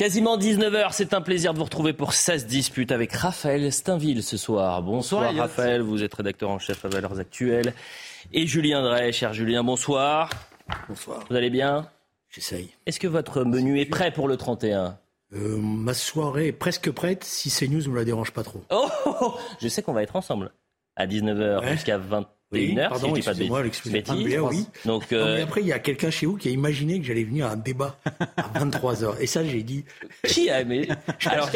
Quasiment 19h, c'est un plaisir de vous retrouver pour 16 disputes avec Raphaël Steinville ce soir. Bonsoir, Raphaël, vous êtes rédacteur en chef à Valeurs Actuelles. Et Julien Drey, cher Julien, bonsoir. Bonsoir. Vous allez bien? J'essaye. Est-ce que votre menu est prêt pour le 31 euh, Ma soirée est presque prête si CNews ne me la dérange pas trop. Oh, oh, oh je sais qu'on va être ensemble à 19h jusqu'à 20 oui, une heure, pardon, si je dis pas de bêtises. oui. Donc, euh... non, mais après, il y a quelqu'un chez vous qui a imaginé que j'allais venir à un débat à 23h. Et ça, j'ai dit. Qui a aimé Alors,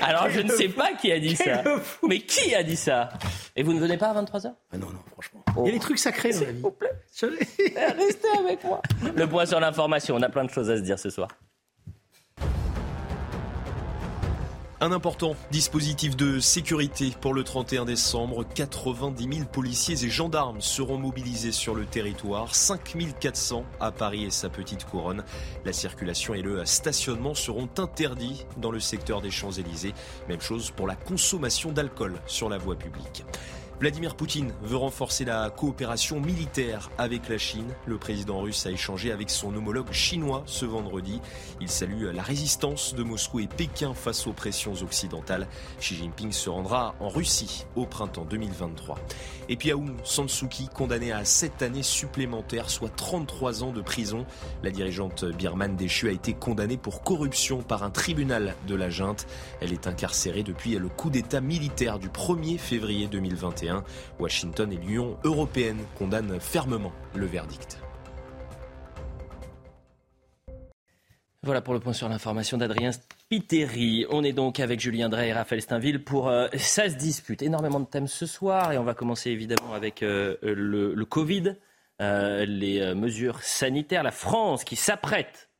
alors je ne sais pas qui a dit ça. Mais qui a dit ça? Et vous ne venez pas à 23h ah Non, non, franchement. Il y a des trucs sacrés dans la vie. S'il vous plaît. Restez avec moi. Le point sur l'information. On a plein de choses à se dire ce soir. Un important dispositif de sécurité pour le 31 décembre. 90 000 policiers et gendarmes seront mobilisés sur le territoire. 5 400 à Paris et sa petite couronne. La circulation et le stationnement seront interdits dans le secteur des Champs-Élysées. Même chose pour la consommation d'alcool sur la voie publique. Vladimir Poutine veut renforcer la coopération militaire avec la Chine. Le président russe a échangé avec son homologue chinois ce vendredi. Il salue la résistance de Moscou et Pékin face aux pressions occidentales. Xi Jinping se rendra en Russie au printemps 2023. Et puis Aung San Suu Kyi, condamnée à 7 années supplémentaires, soit 33 ans de prison. La dirigeante birmane déchue a été condamnée pour corruption par un tribunal de la junte. Elle est incarcérée depuis le coup d'État militaire du 1er février 2021. Washington et l'Union européenne condamnent fermement le verdict. Voilà pour le point sur l'information d'Adrien Spiteri. On est donc avec Julien Drey et Raphaël Steinville pour euh, ça se dispute. Énormément de thèmes ce soir et on va commencer évidemment avec euh, le, Covid, euh, les mesures sanitaires. La France qui s'apprête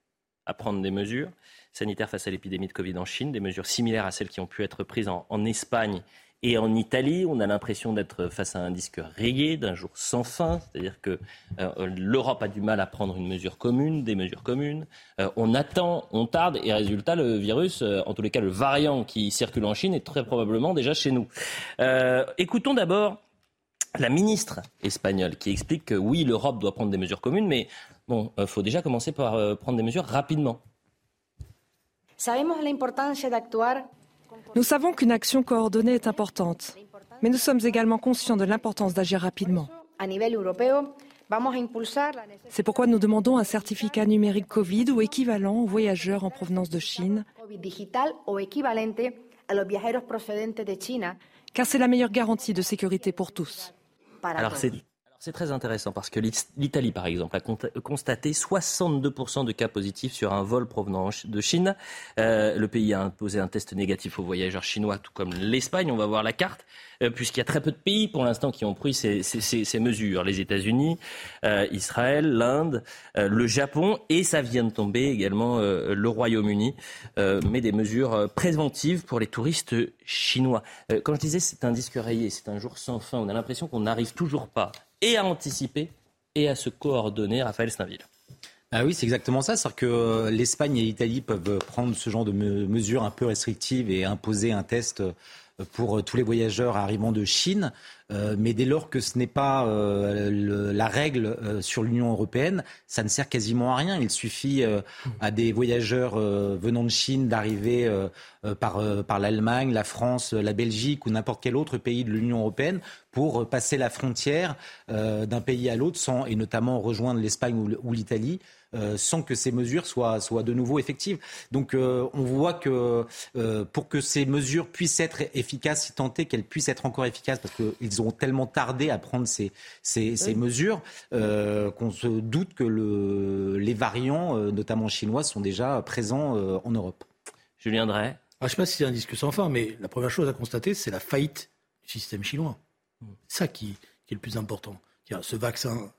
à prendre des mesures sanitaires face à l'épidémie de Covid en Chine, des mesures similaires à celles qui ont pu être prises en Espagne et en Italie, on a l'impression d'être face à un disque rayé, d'un jour sans fin, c'est-à-dire que euh, l'Europe a du mal à prendre une mesure commune, des mesures communes. Euh, on attend, on tarde, et résultat, le virus, euh, en tous les cas le variant qui circule en Chine, est très probablement déjà chez nous. écoutons d'abord la ministre espagnole qui explique que oui, l'Europe doit prendre des mesures communes, mais bon, il faut déjà commencer par prendre des mesures rapidement. Sabemos la importancia de actuar nous savons qu'une action coordonnée est importante, mais nous sommes également conscients de l'importance d'agir rapidement. C'est pourquoi nous demandons un certificat numérique Covid ou équivalent aux voyageurs en provenance de Chine, car c'est la meilleure garantie de sécurité pour tous. Alors c'est c'est très intéressant parce que l'Italie, par exemple, a constaté 62% de cas positifs sur un vol provenant de Chine. Euh, le pays a imposé un test négatif aux voyageurs chinois, tout comme l'Espagne. On va voir la carte, euh, puisqu'il y a très peu de pays pour l'instant qui ont pris ces, mesures. Les États-Unis, euh, Israël, l'Inde, le Japon et ça vient de tomber également le Royaume-Uni, mais des mesures préventives pour les touristes chinois. quand je disais c'est un disque rayé, c'est un jour sans fin, on a l'impression qu'on n'arrive toujours pas et à anticiper et à se coordonner. Raphaël Steinville. Ah oui, c'est exactement ça. C'est-à-dire que euh, l'Espagne et l'Italie peuvent prendre ce genre de mesures un peu restrictives et imposer un test pour euh, tous les voyageurs arrivant de Chine. Euh, mais dès lors que ce n'est pas euh, la règle sur l'Union européenne, ça ne sert quasiment à rien. Il suffit à des voyageurs venant de Chine d'arriver par, par l'Allemagne, la France, la Belgique ou n'importe quel autre pays de l'Union européenne pour passer la frontière d'un pays à l'autre, sans et notamment rejoindre l'Espagne ou l'Italie. Euh, sans que ces mesures soient, soient de nouveau effectives. Donc euh, on voit que euh, pour que ces mesures puissent être efficaces, si tant est qu'elles puissent être encore efficaces, parce qu'ils ont tellement tardé à prendre ces, ces, ces mesures, qu'on se doute que le, les variants, notamment chinois, sont déjà présents en Europe. Julien Drey. Ah, je ne sais pas si c'est un disque sans fin, mais la première chose à constater, c'est la faillite du système chinois. C'est ça qui, qui, est le plus important. Ce vaccin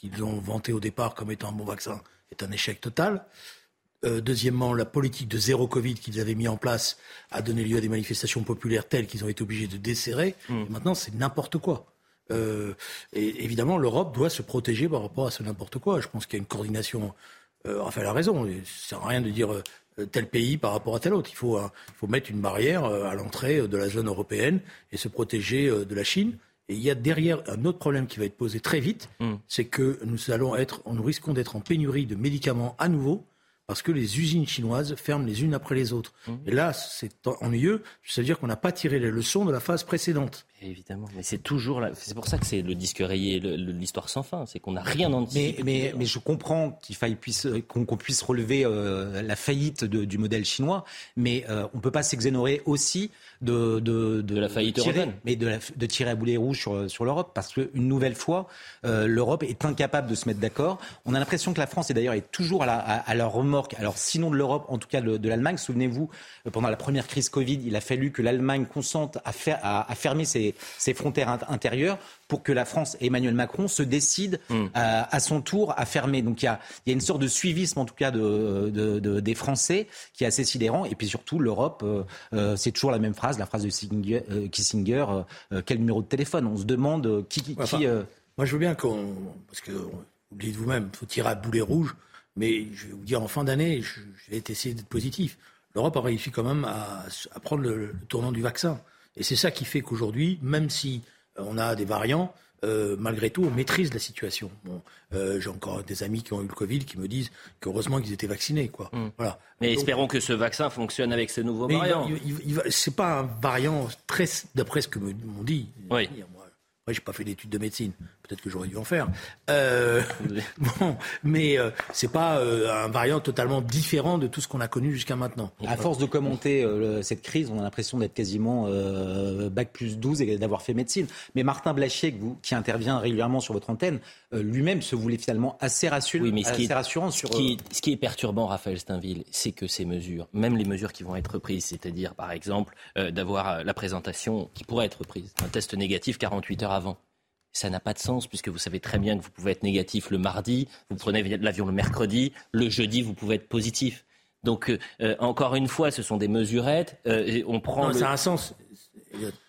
qu'ils ont vanté au départ comme étant un bon vaccin est un échec total. Euh, deuxièmement, la politique de zéro Covid qu'ils avaient mis en place a donné lieu à des manifestations populaires telles qu'ils ont été obligés de desserrer. Mm. maintenant, c'est n'importe quoi. Euh, et évidemment, l'Europe doit se protéger par rapport à ce n'importe quoi. Je pense qu'il y a une coordination. Euh, enfin, elle a raison. Ça sert à rien de dire euh, tel pays par rapport à tel autre. Il faut, il faut mettre une barrière à l'entrée de la zone européenne et se protéger de la Chine. Et il y a derrière un autre problème qui va être posé très vite, hmm. c'est que nous allons être, nous risquons d'être en pénurie de médicaments à nouveau parce que les usines chinoises ferment les unes après les autres. Mmh. Et là, c'est ennuyeux, ça veut dire qu'on n'a pas tiré les leçons de la phase précédente. Évidemment, mais c'est toujours là. C'est pour ça que c'est le disque rayé, l'histoire sans fin. C'est qu'on n'a rien anticipé. Mais, mais, mais, je comprends qu'il faille puisse qu'on puisse relever euh, la faillite du modèle chinois, mais euh, on peut pas s'exonérer aussi de de, de, la faillite tirer, européenne, mais de, de tirer à boulet rouge sur sur l'Europe, parce qu'une nouvelle fois, euh, l'Europe est incapable de se mettre d'accord. On a l'impression que la France est d'ailleurs est toujours à, la, à, leur remorque. Alors sinon de l'Europe, en tout cas de, l'Allemagne. Souvenez-vous, pendant la première crise Covid, il a fallu que l'Allemagne consente à, faire, à, à fermer ses ses, frontières intérieures pour que la France et Emmanuel Macron se décident hmm. à, son tour à fermer. Donc il y a, une sorte de suivisme en tout cas de, des Français qui est assez sidérant. Et puis surtout l'Europe, euh, euh, c'est toujours la même phrase, la phrase de euh, Kissinger, quel numéro de téléphone? On se demande qui... qui, moi je veux bien qu'on... Parce que vous le dites vous-même, il faut tirer à boulet rouge. Mais je vais vous dire, en fin d'année, je, vais essayer d'être positif. L'Europe a réussi quand même à, prendre le tournant du vaccin. Et c'est ça qui fait qu'aujourd'hui, même si euh, on a des variants, euh, malgré tout, on maîtrise la situation. Bon, euh, J'ai encore des amis qui ont eu le Covid qui me disent qu'heureusement qu'ils étaient vaccinés. Quoi. Hmm. Voilà. Mais espérons que ce vaccin fonctionne avec ces nouveaux variants. C'est pas un variant, très, d'après ce que m'ont dit. Oui. Moi, j'ai pas fait d'études de médecine. Peut-être que j'aurais dû en faire. Euh, bon, mais euh, c'est pas euh, un variant totalement différent de tout ce qu'on a connu jusqu'à maintenant. À force de commenter cette crise, on a l'impression d'être quasiment bac plus 12 et d'avoir fait médecine. Mais Martin Blachier, qui intervient régulièrement sur votre antenne, lui-même se voulait finalement assez, rassurant, oui, mais ce qui est, rassurant sur. Ce qui, est, ce qui est perturbant, Raphaël Steinville, c'est que ces mesures, même les mesures qui vont être prises, c'est-à-dire par exemple d'avoir la présentation qui pourrait être prise, un test négatif 48 heures avant ça n'a pas de sens puisque vous savez très bien que vous pouvez être négatif le mardi, vous prenez l'avion le mercredi, le jeudi vous pouvez être positif. Donc euh, euh, encore une fois, ce sont des mesurettes. Euh, on prend. Non, Ça a un sens.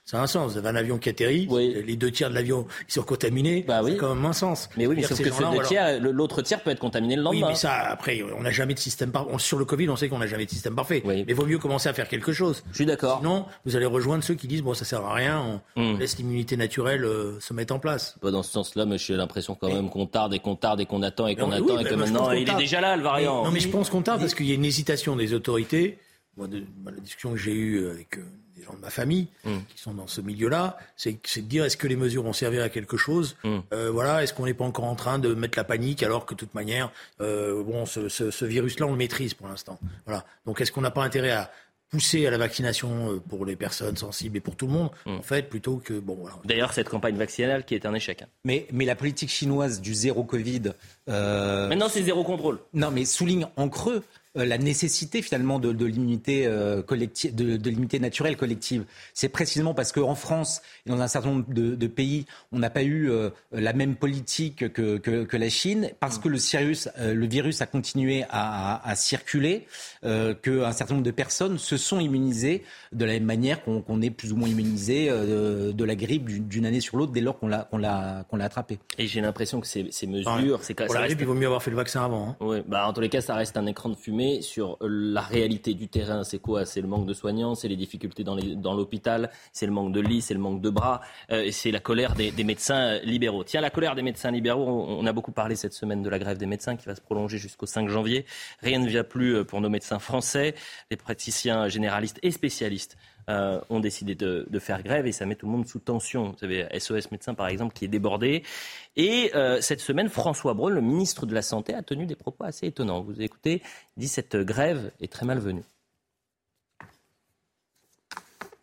Ça a un sens. Vous avez un avion qui atterrit, les deux tiers de l'avion sont contaminés. Bah oui. Ça a quand même un sens. Mais oui, mais sauf que ce deux tiers, l'autre tiers peut être contaminé le lendemain. Oui, mais ça, après, on n'a jamais de système parfait. Sur le Covid, on sait qu'on n'a jamais de système parfait. Mais il vaut mieux commencer à faire quelque chose. Je suis d'accord. Sinon, vous allez rejoindre ceux qui disent bon, ça sert à rien, on hmm. laisse l'immunité naturelle euh, se mettre en place. Pas dans ce sens-là, mais j'ai l'impression quand même qu'on tarde et qu'on tarde et qu'on attend et qu'on attend et que maintenant il est déjà là le variant. non, mais je pense qu'on tarde parce qu'il y a une hésitation des autorités. Moi, de, la discussion que j'ai eue avec euh, des gens de ma famille mm. qui sont dans ce milieu-là, c'est de dire est-ce que les mesures vont servir à quelque chose mm. euh, Voilà, est-ce qu'on n'est pas encore en train de mettre la panique alors que de toute manière, euh, bon, ce, ce, ce virus-là, on le maîtrise pour l'instant. Voilà. Donc, est-ce qu'on n'a pas intérêt à pousser à la vaccination euh, pour les personnes sensibles et pour tout le monde, mm. en fait, plutôt que bon. Voilà. D'ailleurs, cette campagne vaccinale qui est un échec. Hein. Mais mais la politique chinoise du zéro Covid. Euh... Maintenant, c'est zéro contrôle. Non, mais souligne en creux la nécessité finalement de, de l'immunité euh, collective, de, de l'immunité naturelle collective. C'est précisément parce qu'en France et dans un certain nombre de, de pays, on n'a pas eu euh, la même politique que, que, que, la Chine, parce que le, virus, le virus a continué à, à, circuler, qu'un certain nombre de personnes se sont immunisées de la même manière qu'on est plus ou moins immunisé de, la grippe d'une année sur l'autre dès lors qu'on l'a qu'on l'a qu'on l'a attrapé. Et j'ai l'impression que ces, ces mesures, c'est pour la grippe, il vaut mieux avoir fait le vaccin avant. Hein. Oui, bah en tous les cas, ça reste un écran de fumée sur la réalité du terrain. C'est quoi? C'est le manque de soignants, c'est les difficultés dans l'hôpital, c'est le manque de lits, c'est le manque de bras, euh, c'est la colère des, médecins libéraux. Tiens, la colère des médecins libéraux, on, a beaucoup parlé cette semaine de la grève des médecins qui va se prolonger jusqu'au 5 janvier. Rien ne vient plus euh, pour nos médecins français, les praticiens généralistes et spécialistes euh, ont décidé de, faire grève et ça met tout le monde sous tension. Vous savez, SOS Médecins, par exemple, qui est débordé. Et euh, cette semaine, François Braun, le ministre de la Santé, a tenu des propos assez étonnants. Vous écoutez, dit cette grève est très malvenue.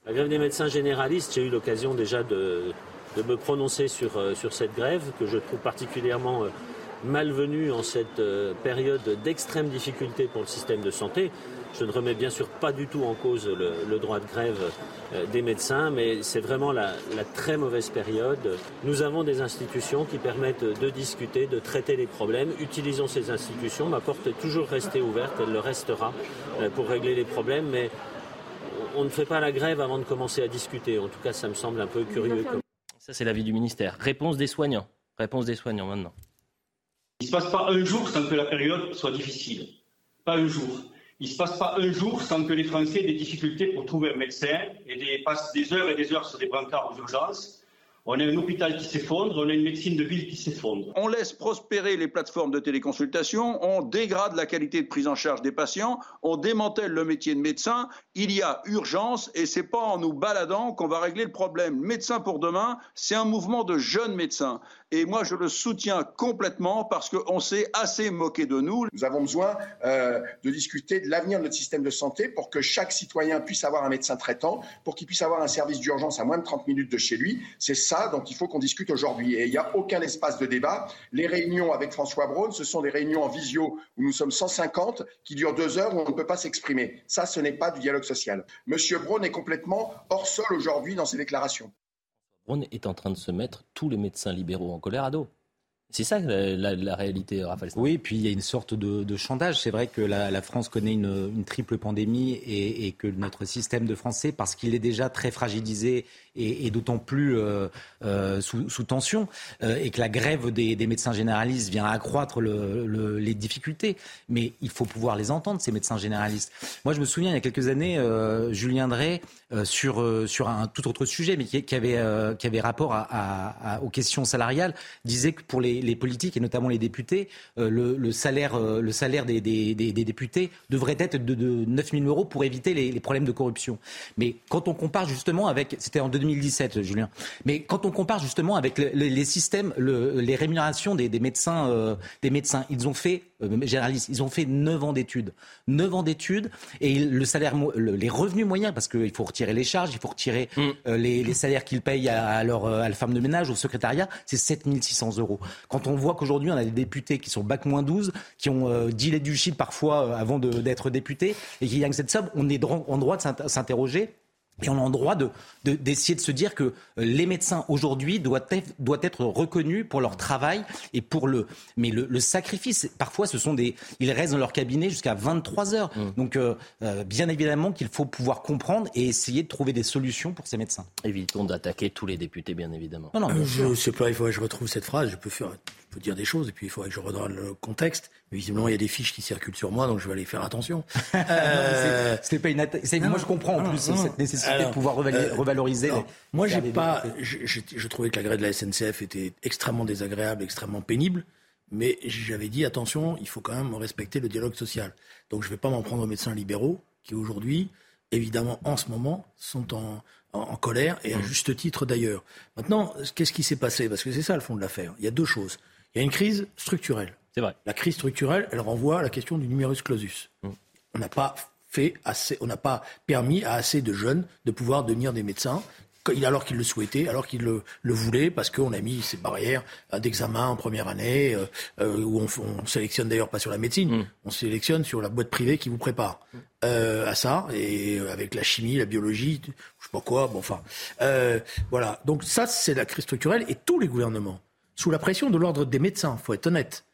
La grève des médecins généralistes, j'ai eu l'occasion déjà de, me prononcer sur, euh, sur cette grève que je trouve particulièrement malvenue en cette période d'extrême difficulté pour le système de santé. Je ne remets bien sûr pas du tout en cause le, droit de grève euh, des médecins, mais c'est vraiment la, très mauvaise période. Nous avons des institutions qui permettent de discuter, de traiter les problèmes. Utilisons ces institutions. Ma porte est toujours restée ouverte, elle le restera euh, pour régler les problèmes, mais on ne fait pas la grève avant de commencer à discuter. En tout cas, ça me semble un peu curieux. Ça, c'est l'avis du ministère. Réponse des soignants. Réponse des soignants maintenant. Il ne se passe pas un jour sans que la période soit difficile. Pas un jour. Il ne se passe pas un jour sans que les Français aient des difficultés pour trouver un médecin et passent des heures et des heures sur des brancards aux urgences. On a un hôpital qui s'effondre, on a une médecine de ville qui s'effondre. On laisse prospérer les plateformes de téléconsultation, on dégrade la qualité de prise en charge des patients, on démantèle le métier de médecin. Il y a urgence et c'est pas en nous baladant qu'on va régler le problème. Médecin pour demain, c'est un mouvement de jeunes médecins. Et moi, je le soutiens complètement parce qu'on s'est assez moqué de nous. Nous avons besoin euh, de discuter de l'avenir de notre système de santé pour que chaque citoyen puisse avoir un médecin traitant, pour qu'il puisse avoir un service d'urgence à moins de 30 minutes de chez lui. C'est ça dont il faut qu'on discute aujourd'hui. Et il n'y a aucun espace de débat. Les réunions avec François Braun, ce sont des réunions en visio où nous sommes 150 qui durent deux heures où on ne peut pas s'exprimer. Ça, ce n'est pas du dialogue social. Monsieur Braun est complètement hors sol aujourd'hui dans ses déclarations. On est en train de se mettre tous les médecins libéraux en colère à dos. C'est ça la, réalité, Raphaël. Oui, puis il y a une sorte de, chantage. C'est vrai que la, France connaît une, triple pandémie et, que notre système de français, parce qu'il est déjà très fragilisé et, d'autant plus euh, euh, sous, tension, euh, et que la grève des, médecins généralistes vient accroître le, le, les difficultés. Mais il faut pouvoir les entendre, ces médecins généralistes. Moi, je me souviens, il y a quelques années, Julien Drey, sur, un tout autre sujet, mais qui, avait, rapport aux questions salariales, disait que pour les politiques et notamment les députés, le, salaire, des, députés devrait être de, de 9 000 euros pour éviter les, problèmes de corruption. Mais quand on compare justement avec, c'était en 2017, Julien, mais quand on compare justement avec les systèmes, les rémunérations des, médecins, euh, des médecins, ils ont fait généralistes, ils ont fait 9 ans d'études, 9 ans d'études et le salaire, les revenus moyens, parce qu'il faut retirer les charges, il faut retirer mm. les, salaires qu'ils payent à, leur, à la femme de ménage, au secrétariat, c'est 7 600 euros. Quand on voit qu'aujourd'hui, on a des députés qui sont bac moins 12, qui ont euh, dealé du shit parfois euh, avant d'être députés, et qui gagnent cette somme, on est en droit de s'interroger et on a le droit d'essayer de, se dire que euh, les médecins aujourd'hui doivent être, doivent être reconnus pour leur travail et pour le. Mais le, sacrifice, parfois, ce sont des. Ils restent dans leur cabinet jusqu'à 23 heures. Mmh. Donc, euh, euh, bien évidemment qu'il faut pouvoir comprendre et essayer de trouver des solutions pour ces médecins. Évitons d'attaquer tous les députés, bien évidemment. Non, non, je sais pas, il faudrait que je retrouve cette phrase. Je peux faire, je peux dire des choses et puis il faudrait que je redonne le contexte. Mais visiblement, il y a des fiches qui circulent sur moi, donc je vais aller faire attention. euh... pas une Moi, je comprends en plus cette nécessité de pouvoir euh, revaloriser. moi, j'ai pas. Je, je, trouvais que la grève de la SNCF était extrêmement désagréable, extrêmement pénible. Mais j'avais dit attention, il faut quand même respecter le dialogue social. Donc, je ne vais pas m'en prendre aux médecins libéraux qui aujourd'hui, évidemment, en ce moment, sont en, en, colère et à mmh. juste titre d'ailleurs. Maintenant, qu'est-ce qui s'est passé? Parce que c'est ça le fond de l'affaire. Il y a deux choses. Il y a une crise structurelle. C'est vrai. La crise structurelle, elle renvoie à la question du numerus clausus. Mmh. On n'a pas fait assez, on n'a pas permis à assez de jeunes de pouvoir devenir des médecins alors qu'ils le souhaitaient, alors qu'ils le, voulaient, parce qu'on a mis ces barrières d'examen en première année, euh, euh, où on, sélectionne d'ailleurs pas sur la médecine, mmh. on sélectionne sur la boîte privée qui vous prépare euh, à ça, et avec la chimie, la biologie, je sais pas quoi, bon enfin, voilà. Donc ça, c'est la crise structurelle, et tous les gouvernements, sous la pression de l'ordre des médecins, faut être honnête,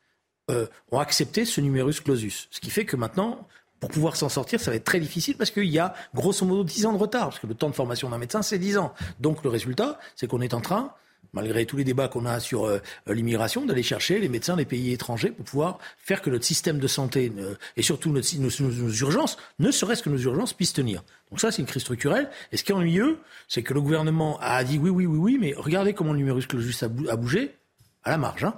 euh, ont accepté ce numerus clausus. Ce qui fait que maintenant, pour pouvoir s'en sortir, ça va être très difficile parce qu'il y a grosso modo 10 ans de retard, parce que le temps de formation d'un médecin, c'est 10 ans. Donc le résultat, c'est qu'on est en train, malgré tous les débats qu'on a sur euh, l'immigration, d'aller chercher les médecins des pays étrangers pour pouvoir faire que notre système de santé et surtout nos, nos, urgences, ne serait-ce que nos urgences, puissent tenir. Donc ça, c'est une crise structurelle. Et ce qui est ennuyeux, c'est que le gouvernement a dit oui, oui, oui, oui, mais regardez comment le numerus clausus a bougé à la marge. Hein.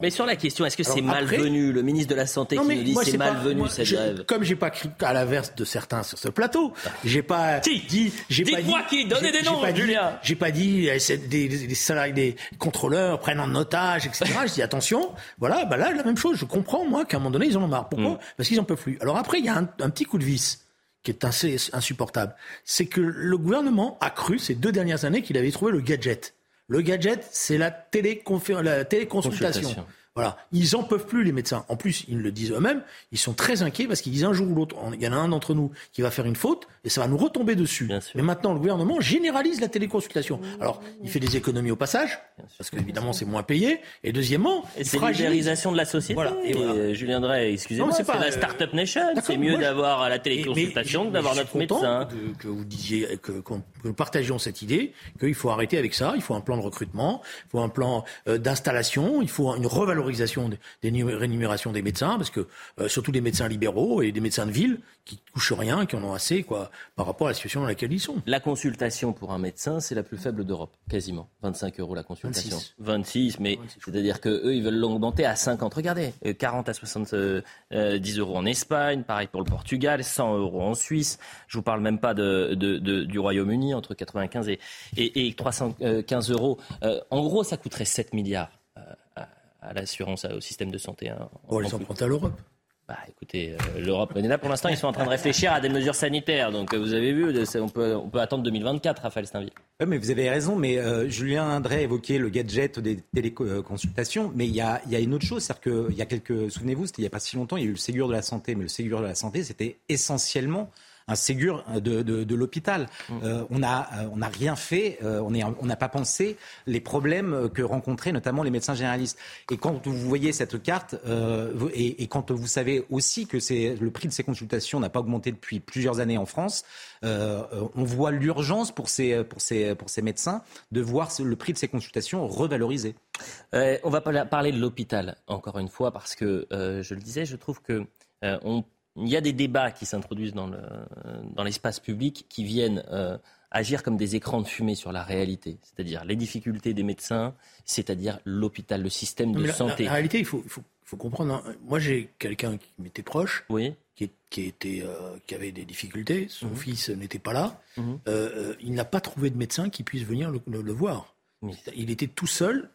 Mais sur la question, est-ce que c'est malvenu? Le ministre de la Santé qui nous dit c'est malvenu cette grève. Comme j'ai pas crié à l'inverse de certains sur ce plateau, j'ai pas dit. J'ai pas dit. qui Donnez des noms, Julien. J'ai pas dit eh, des, des, salariés, des contrôleurs prennent en otage, etc. je dis attention. Voilà, bah là la même chose. Je comprends moi qu'à un moment donné ils en ont marre. Pourquoi mm. Parce qu'ils en peuvent plus. Alors après il y a un, un petit coup de vis qui est assez insupportable. C'est que le gouvernement a cru ces deux dernières années qu'il avait trouvé le gadget. Le gadget, c'est la, la téléconsultation. Voilà. Ils en peuvent plus, les médecins. En plus, ils le disent eux-mêmes, ils sont très inquiets parce qu'ils disent un jour ou l'autre, il y en a un d'entre nous qui va faire une faute et ça va nous retomber dessus. Mais maintenant, le gouvernement généralise la téléconsultation. Alors, il fait des économies au passage, parce qu'évidemment, c'est moins payé. Et deuxièmement, c'est l'ubérisation de la société. Voilà. Et, euh, Julien Drey, excusez-moi, c'est la Startup Nation. C'est mieux d'avoir la téléconsultation que d'avoir notre médecin. Que, vous disiez, que, nous partagions cette idée qu'il faut arrêter avec ça. Il faut un plan de recrutement, il faut un plan euh, d'installation, il faut une revalorisation revalorisation des, des rémunérations des médecins, parce que euh, surtout des médecins libéraux et des médecins de ville qui touchent rien, qui en ont assez, quoi, par rapport à la situation dans laquelle ils sont. La consultation pour un médecin, c'est la plus faible d'Europe, quasiment. 25 euros la consultation. 26, mais c'est-à-dire que eux, ils veulent l'augmenter à 50. Regardez, 40 euh, à 70 euh, euros en Espagne, pareil pour le Portugal, 100 euros en Suisse. Je vous parle même pas de, du Royaume-Uni, entre 95 et, et, 315 euros. en gros, ça coûterait 7 milliards à, l'assurance, au système de santé. Hein, on les emprunte à l'Europe. Bah, écoutez, euh, l'Europe est là pour l'instant. Ils sont en train de réfléchir à des mesures sanitaires. Donc, euh, vous avez vu, on peut, on peut attendre 2024, Raphaël Steinville. Oui, mais vous avez raison. Mais euh, Julien Indré évoquait le gadget des téléconsultations. Mais il y a, y a, une autre chose. C'est-à-dire qu'il y a quelques. Souvenez-vous, c'était il n'y a pas si longtemps, il y a eu le Ségur de la santé. Mais le Ségur de la santé, c'était essentiellement un Ségur de, de, de l'hôpital. Mmh. Euh, on n'a euh, on a rien fait, euh, on n'a pas pensé les problèmes que rencontraient notamment les médecins généralistes. Et quand vous voyez cette carte, euh, et, et, quand vous savez aussi que le prix de ces consultations n'a pas augmenté depuis plusieurs années en France, euh, on voit l'urgence pour ces, pour, ces, pour ces médecins de voir le prix de ces consultations revalorisé. on va parler de l'hôpital, encore une fois, parce que, je le disais, je trouve que on il y a des débats qui s'introduisent dans, l'espace public qui viennent euh, agir comme des écrans de fumée sur la réalité, c'est-à-dire les difficultés des médecins, c'est-à-dire l'hôpital, le système de santé. La, réalité, il faut, comprendre. Hein. Moi, j'ai quelqu'un qui m'était proche, qui, était, euh, qui avait des difficultés. Son mhm. fils n'était pas là. Mhm. Euh, il n'a pas trouvé de médecin qui puisse venir le, voir. Il était tout seul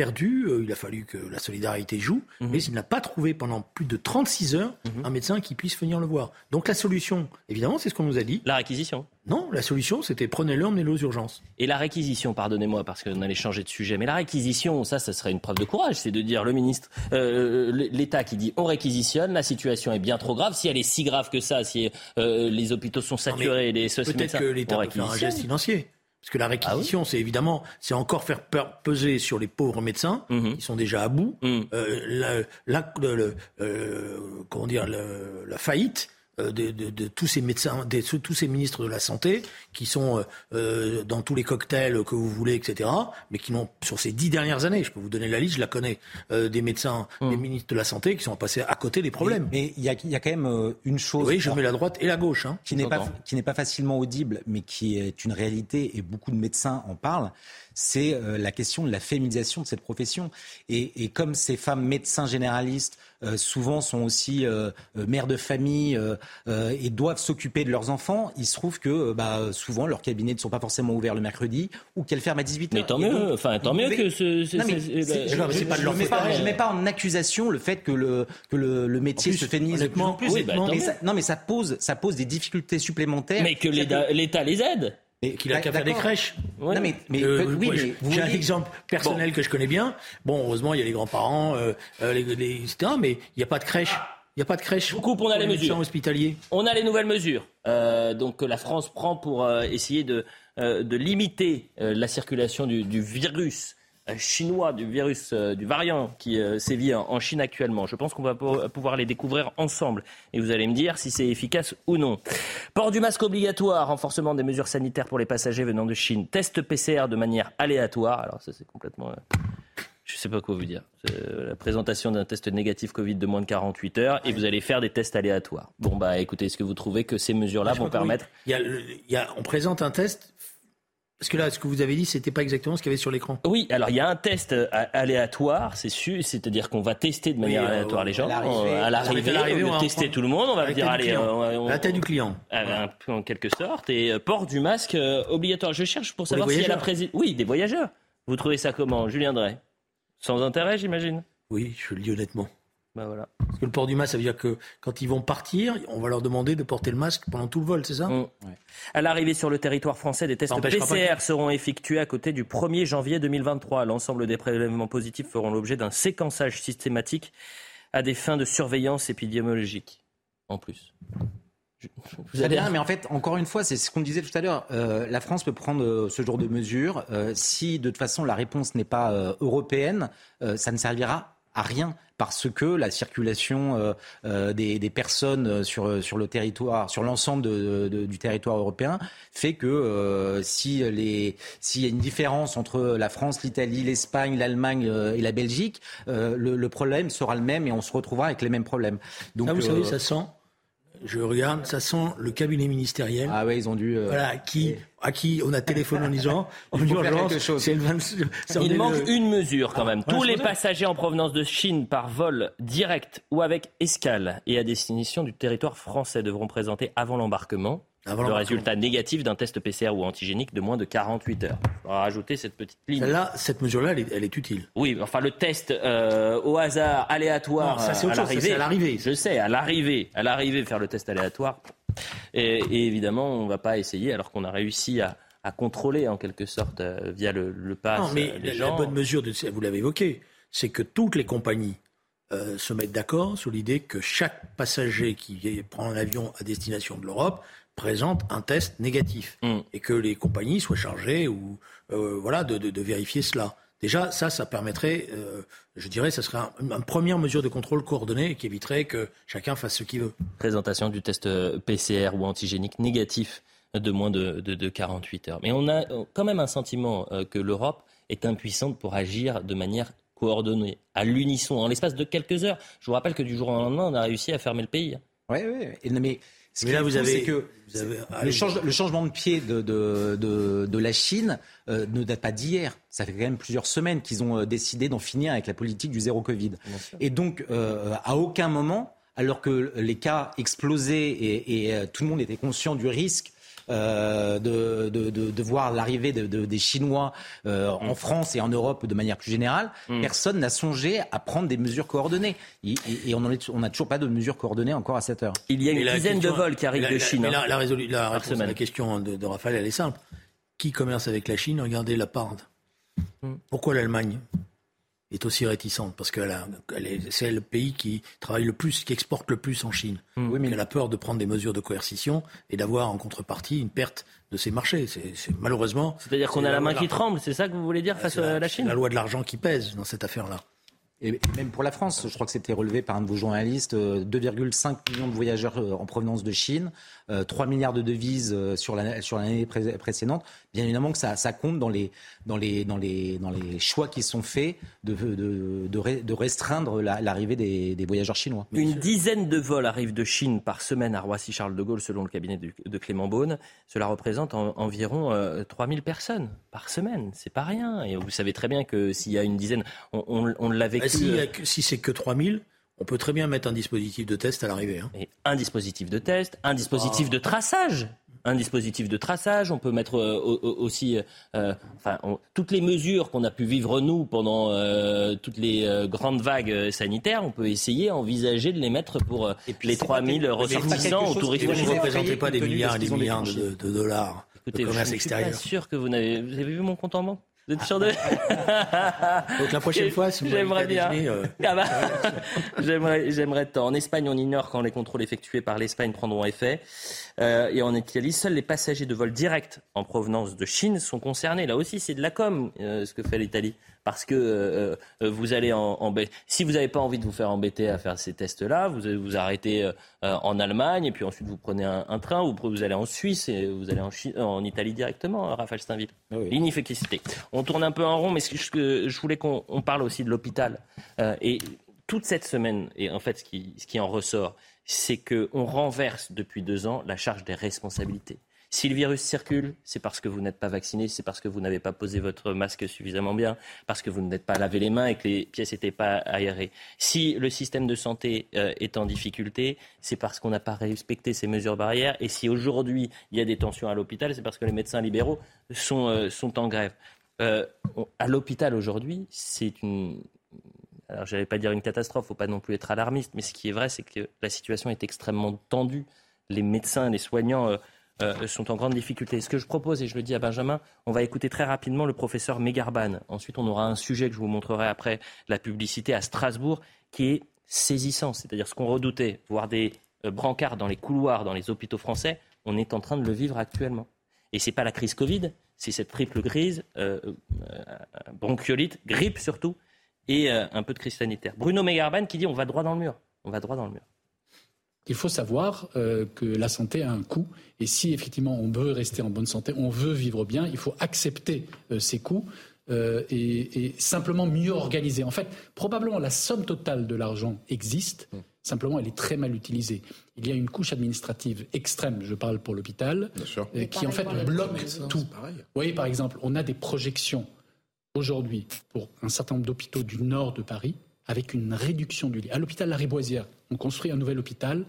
perdu, euh, il a fallu que la solidarité joue, mhm. mais il n'a pas trouvé pendant plus de 36 heures mhm. un médecin qui puisse venir le voir. Donc la solution, évidemment, c'est ce qu'on nous a dit. La réquisition. Non, la solution, c'était prenez-le, emmenez-le aux urgences. Et la réquisition, pardonnez-moi parce qu'on allait changer de sujet, mais la réquisition, ça, ça serait une preuve de courage, c'est de dire le ministre, euh, l'État qui dit on réquisitionne, la situation est bien trop grave. Si elle est si grave que ça, si euh, les hôpitaux sont saturés, les Peut-être que l'État peut faire un geste financier. Parce que la réquisition, ah c'est évidemment, c'est encore faire peser sur les pauvres médecins mhm. qui sont déjà à bout. Mhm. Euh, la, euh, comment dire, la faillite euh, de, tous ces médecins, de, tous ces ministres de la santé qui sont euh, euh, dans tous les cocktails que vous voulez, etc. Mais qui n'ont sur ces dix dernières années, je peux vous donner la liste, je la connais, des médecins, des hum. ministres de la santé qui sont passés à côté des problèmes. Mais il y a, y a, quand même une chose. Oui, je mets la droite et la gauche. Hein. Qui n'est pas qui n'est pas facilement audible, mais qui est une réalité et beaucoup de médecins en parlent c'est euh, la question de la féminisation de cette profession. Et, comme ces femmes médecins généralistes euh, souvent sont aussi euh, mères de famille et doivent s'occuper de leurs enfants, il se trouve que bah, souvent leurs cabinets ne sont pas forcément ouverts le mercredi ou qu'elles ferment à 18h. Mais tant mieux, enfin tant mieux que ce. je ne mets, pas en accusation le fait que le, que le, métier se féminise de plus en plus. Bah, non, mais ça pose, ça pose des difficultés supplémentaires. Mais que l'État les aide. Mais qu'il a qu'à faire des crèches. Non, mais, mais, euh, oui, j'ai un exemple personnel que je connais bien. Bon, heureusement, il y a les grands-parents, euh, euh les, les, etc. Mais il n'y a pas de crèche. Il n'y a pas de crèche. Beaucoup, on a les, mesures. hospitaliers. On a les nouvelles mesures. Euh, donc que la France prend pour euh, essayer de, de limiter la circulation du, du virus euh, chinois du virus, euh, du variant qui euh, sévit en Chine actuellement. Je pense qu'on va pouvoir les découvrir ensemble. Et vous allez me dire si c'est efficace ou non. Port du masque obligatoire, renforcement des mesures sanitaires pour les passagers venant de Chine, test PCR de manière aléatoire. Alors ça c'est complètement... Je ne sais pas quoi vous dire. La présentation d'un test négatif Covid de moins de 48 heures et vous allez faire des tests aléatoires. Bon, bah écoutez, est-ce que vous trouvez que ces mesures-là vont permettre. on présente un test parce que là, ce que vous avez dit, c'était pas exactement ce qu'il y avait sur l'écran. Oui, alors il y a un test euh, aléatoire, c'est sûr, c'est-à dire qu'on va tester de manière euh, aléatoire les gens. À l'arrivée, on va tester tout le monde, on va dire allez, on, la tête du client, un peu en quelque sorte, et euh, port du masque obligatoire. Je cherche pour, savoir s'il y a la présidence. Oui, des voyageurs. Vous trouvez ça comment, Julien Drey? Sans intérêt, j'imagine? Oui, je le dis honnêtement. Bah voilà. Parce que le port du masque, ça veut dire que quand ils vont partir, on va leur demander de porter le masque pendant tout le vol, c'est ça mmh. À l'arrivée sur le territoire français, des tests PCR seront effectués à côté du 1er janvier 2023. L'ensemble des prélèvements positifs feront l'objet d'un séquençage systématique à des fins de surveillance épidémiologique. En plus. Vous allez... mais en fait, encore une fois, c'est ce qu'on disait tout à l'heure. Euh, la France peut prendre euh, ce genre de mesures. Euh, si de toute façon la réponse n'est pas européenne, ça ne servira à rien parce que la circulation euh, euh, des, personnes sur, sur le territoire, sur l'ensemble du territoire européen, fait que si les, s'il y a une différence entre la France, l'Italie, l'Espagne, l'Allemagne et la Belgique, le, problème sera le même et on se retrouvera avec les mêmes problèmes. Donc, vous savez, ça sent je regarde, ça sent le cabinet ministériel. Ah ouais, ils ont dû. Euh, voilà, qui, à qui on a téléphoné en disant en urgence, c'est le 20, Il manque une mesure quand même. Tous les passagers en provenance de Chine par vol direct ou avec escale et à destination du territoire français devront présenter avant l'embarquement le résultat négatif d'un test PCR ou antigénique de moins de 48 heures. On va rajouter cette petite ligne. Là, cette mesure-là, elle, est utile. Oui, enfin le test euh, au hasard, aléatoire, ça, c'est autre chose, à l'arrivée. Je sais, à l'arrivée, à l'arrivée, faire le test aléatoire. Et, évidemment, on ne va pas essayer alors qu'on a réussi à, contrôler en quelque sorte euh, via le, le pass. Non, mais euh, la, bonne mesure, de, vous l'avez évoqué, c'est que toutes les compagnies se mettent d'accord sur l'idée que chaque passager qui prend un avion à destination de l'Europe présente un test négatif mm. et que les compagnies soient chargées ou euh, voilà de, vérifier cela. Déjà, ça, ça permettrait, euh, je dirais, ça serait une première mesure de contrôle coordonnée qui éviterait que chacun fasse ce qu'il veut. Présentation du test euh, PCR ou antigénique négatif de moins de, de, 48 heures. Mais on a quand même un sentiment que l'Europe est impuissante pour agir de manière coordonnée, à l'unisson, en l'espace de quelques heures. Je vous rappelle que du jour au lendemain, on a réussi à fermer le pays. Oui, oui. Mais ce mais là, vous avez, que le, changement de pied de, de, de, la Chine euh, ne date pas d'hier. Ça fait quand même plusieurs semaines qu'ils ont euh, décidé d'en finir avec la politique du zéro Covid. Et donc, euh, à aucun moment, alors que les cas explosaient et, et tout le monde était conscient du risque euh, de, de, de, voir l'arrivée des Chinois euh, en mm. France et en Europe de manière plus générale, mm. personne n'a songé à prendre des mesures coordonnées. Et, on n'a toujours pas de mesures coordonnées encore à cette heure. Il y a une dizaine de vols qui arrivent de Chine. Hein, la, la, la, question de, Raphaël, elle est simple. Qui commerce avec la Chine? Regardez la part. Mm. Pourquoi l'Allemagne? Est aussi réticente parce que c'est le pays qui travaille le plus, qui exporte le plus en Chine. Mmh. Oui, mais elle a peur de prendre des mesures de coercition et d'avoir en contrepartie une perte de ses marchés. C'est malheureusement. C'est-à-dire qu'on a la main qui tremble, c'est ça que vous voulez dire face à la Chine La loi de l'argent qui pèse dans cette affaire-là. Et même pour la France, je crois que c'était relevé par un de vos journalistes, 2,5 euh, millions de voyageurs euh, en provenance de Chine, 3 euh, milliards de devises sur l'année précédente. Bien évidemment que ça, compte dans les, dans, les, dans, les, dans les choix qui sont faits de, de, de, restreindre l'arrivée des, des, voyageurs chinois. Une dizaine de vols arrivent de Chine par semaine à Roissy-Charles de Gaulle, selon le cabinet de, Clément Beaune. Cela représente environ 3000 personnes par semaine. C'est pas rien. Et vous savez très bien que s'il y a une dizaine, on, on, on l'avait si, si c'est que 3000, on peut très bien mettre un dispositif de test à l'arrivée. Hein. Un dispositif de test, un dispositif ah. de traçage. Un dispositif de traçage, on peut mettre euh, aussi euh, enfin, toutes les mesures qu'on a pu vivre nous pendant euh, toutes les grandes vagues sanitaires, on peut essayer, envisager de les mettre pour les 3000 ressortissants au tourisme. Vous ne représentez pas des milliards et des milliards de, dollars. Écoutez, je suis pas sûr que vous n'avez... Vous avez vu mon compte en banque? Vous êtes sûr de... Donc la prochaine fois, si vous J'aimerais bien. Euh, ah bah, j'aimerais, j'aimerais tant. En Espagne, on ignore quand les contrôles effectués par l'Espagne prendront effet. Euh, et en Italie, seuls les passagers de vol direct en provenance de Chine sont concernés. Là aussi, c'est de la com, euh, ce que fait l'Italie parce que euh, euh, vous allez en, si vous n'avez pas envie de vous faire embêter à faire ces tests-là, vous vous arrêtez euh, en Allemagne et puis ensuite vous prenez un, train ou vous allez en Suisse et vous allez en, en Italie directement, Raphaël Steinville. Ah L'inefficacité. On tourne un peu en rond, mais ce que, je voulais qu'on parle aussi de l'hôpital et toute cette semaine et en fait ce qui, ce qui en ressort, c'est qu'on renverse depuis deux ans la charge des responsabilités. Si le virus circule, c'est parce que vous n'êtes pas vacciné, c'est parce que vous n'avez pas posé votre masque suffisamment bien, parce que vous n'êtes pas lavé les mains et que les pièces n'étaient pas aérées. Si le système de santé euh, est en difficulté, c'est parce qu'on n'a pas respecté ces mesures barrières. Et si aujourd'hui il y a des tensions à l'hôpital, c'est parce que les médecins libéraux sont, euh, en grève. Euh, à l'hôpital aujourd'hui, c'est une, alors je n'allais pas dire une catastrophe, il ne faut pas non plus être alarmiste, mais ce qui est vrai, c'est que la situation est extrêmement tendue. Les médecins, les soignants euh, sont en grande difficulté. Ce que je propose, et je le dis à Benjamin, on va écouter très rapidement le professeur Megarban. Ensuite, on aura un sujet que je vous montrerai après la publicité à Strasbourg, qui est saisissant. C'est-à-dire ce qu'on redoutait, voir des euh, brancards dans les couloirs, dans les hôpitaux français, on est en train de le vivre actuellement. Et ce n'est pas la crise Covid, c'est cette triple crise, euh, bronchiolite, grippe surtout, et euh, un peu de crise sanitaire. Bruno Megarban qui dit on va droit dans le mur. On va droit dans le mur. Il faut savoir euh, que la santé a un coût et si effectivement on veut rester en bonne santé, on veut vivre bien, il faut accepter euh, ces coûts et, et, simplement mieux organiser. En fait, probablement la somme totale de l'argent existe, mm. simplement elle est très mal utilisée. Il y a une couche administrative extrême, je parle pour l'hôpital, qui en fait bloque tout. Vous voyez par exemple, on a des projections aujourd'hui pour un certain nombre d'hôpitaux du nord de Paris avec une réduction du lit. À l'hôpital Lariboisière, on construit un nouvel hôpital,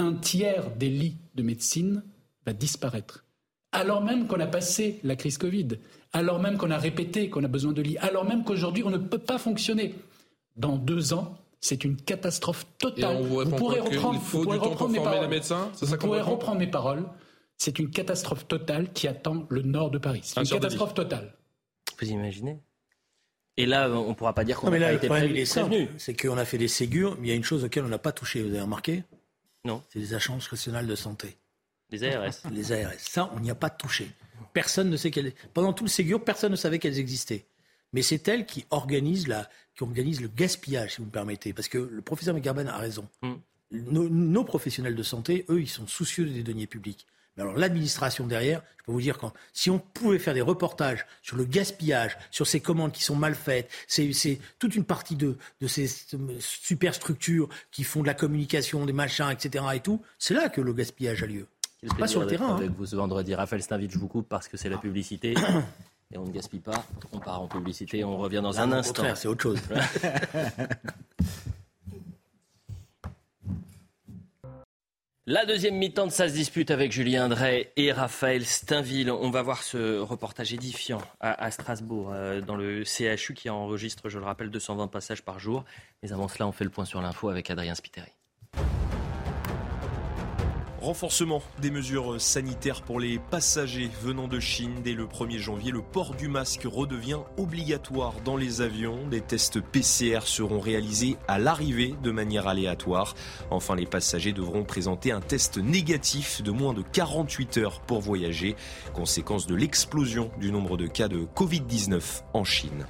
un tiers des lits de médecine va disparaître. Alors même qu'on a passé la crise Covid, alors même qu'on a répété qu'on a besoin de lits, alors même qu'aujourd'hui on ne peut pas fonctionner. Dans deux ans, c'est une catastrophe totale. vous, pourrez reprendre, vous pourrez reprendre mes paroles. vous pourrez reprendre mes paroles. C'est une catastrophe totale qui attend le nord de Paris. C'est une catastrophe totale. Vous imaginez? Et là, on ne pourra pas dire qu'on n'a pas été prévenu. C'est qu'on a fait des Ségur, mais il y a une chose auquel on n'a pas touché. Vous avez remarqué? Non. C'est les agences nationales de santé. Les ARS. Les ARS. Ça, on n'y a pas touché. Personne ne sait qu'elles. Pendant tout le Ségur, personne ne savait qu'elles existaient. Mais c'est elles qui organisent, la... qui organisent le gaspillage, si vous me permettez. Parce que le professeur McGarben a raison. Hmm. Nos, nos, professionnels de santé, eux, ils sont soucieux des deniers publics alors l'administration derrière, je peux vous dire quand si on pouvait faire des reportages sur le gaspillage, sur ces commandes qui sont mal faites, c'est toute une partie de, ces superstructures qui font de la communication, des machins, etc. et tout, c'est là que le gaspillage a lieu. Pas sur le terrain. Avec hein. vous ce vendredi, Raphaël Stinvitch, je vous coupe parce que c'est la publicité. et on ne gaspille pas. On part en publicité, on revient dans un instant. c'est autre chose. La deuxième mi-temps de ça se dispute avec Julien Drey et Raphaël Steinville. On va voir ce reportage édifiant à, Strasbourg, euh, dans le CHU qui enregistre, je le rappelle, 220 passages par jour. Mais avant cela, on fait le point sur l'info avec Adrien Spiteri. Renforcement des mesures sanitaires pour les passagers venant de Chine. Dès le 1er janvier, le port du masque redevient obligatoire dans les avions. Des tests PCR seront réalisés à l'arrivée de manière aléatoire. Enfin, les passagers devront présenter un test négatif de moins de 48 heures pour voyager, conséquence de l'explosion du nombre de cas de Covid-19 en Chine.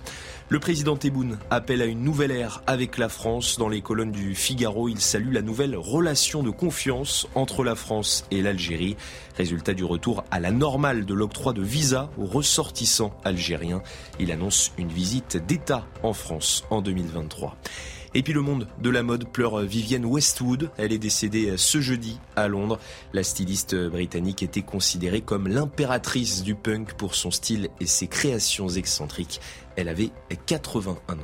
Le président Tebboune appelle à une nouvelle ère avec la France. Dans les colonnes du Figaro, il salue la nouvelle relation de confiance entre la France et l'Algérie. Résultat du retour à la normale de l'octroi de visa aux ressortissants algériens. Il annonce une visite d'État en France en 2023. Et puis le monde de la mode pleure Vivienne Westwood. Elle est décédée ce jeudi à Londres. La styliste britannique était considérée comme l'impératrice du punk pour son style et ses créations excentriques. Elle avait 81 ans.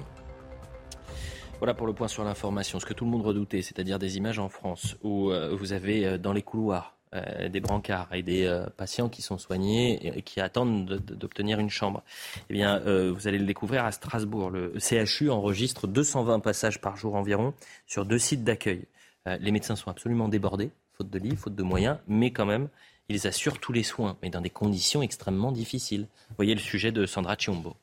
Voilà pour le point sur l'information. Ce que tout le monde redoutait, c'est-à-dire des images en France où euh, vous avez euh, dans les couloirs euh, des brancards et des euh, patients qui sont soignés et qui attendent d'obtenir une chambre. Eh bien, euh, vous allez le découvrir à Strasbourg. Le CHU enregistre 220 passages par jour environ sur deux sites d'accueil. les médecins sont absolument débordés, faute de lits, faute de moyens, mais quand même, ils assurent tous les soins, mais dans des conditions extrêmement difficiles. Voyez le sujet de Sandra Chiombo.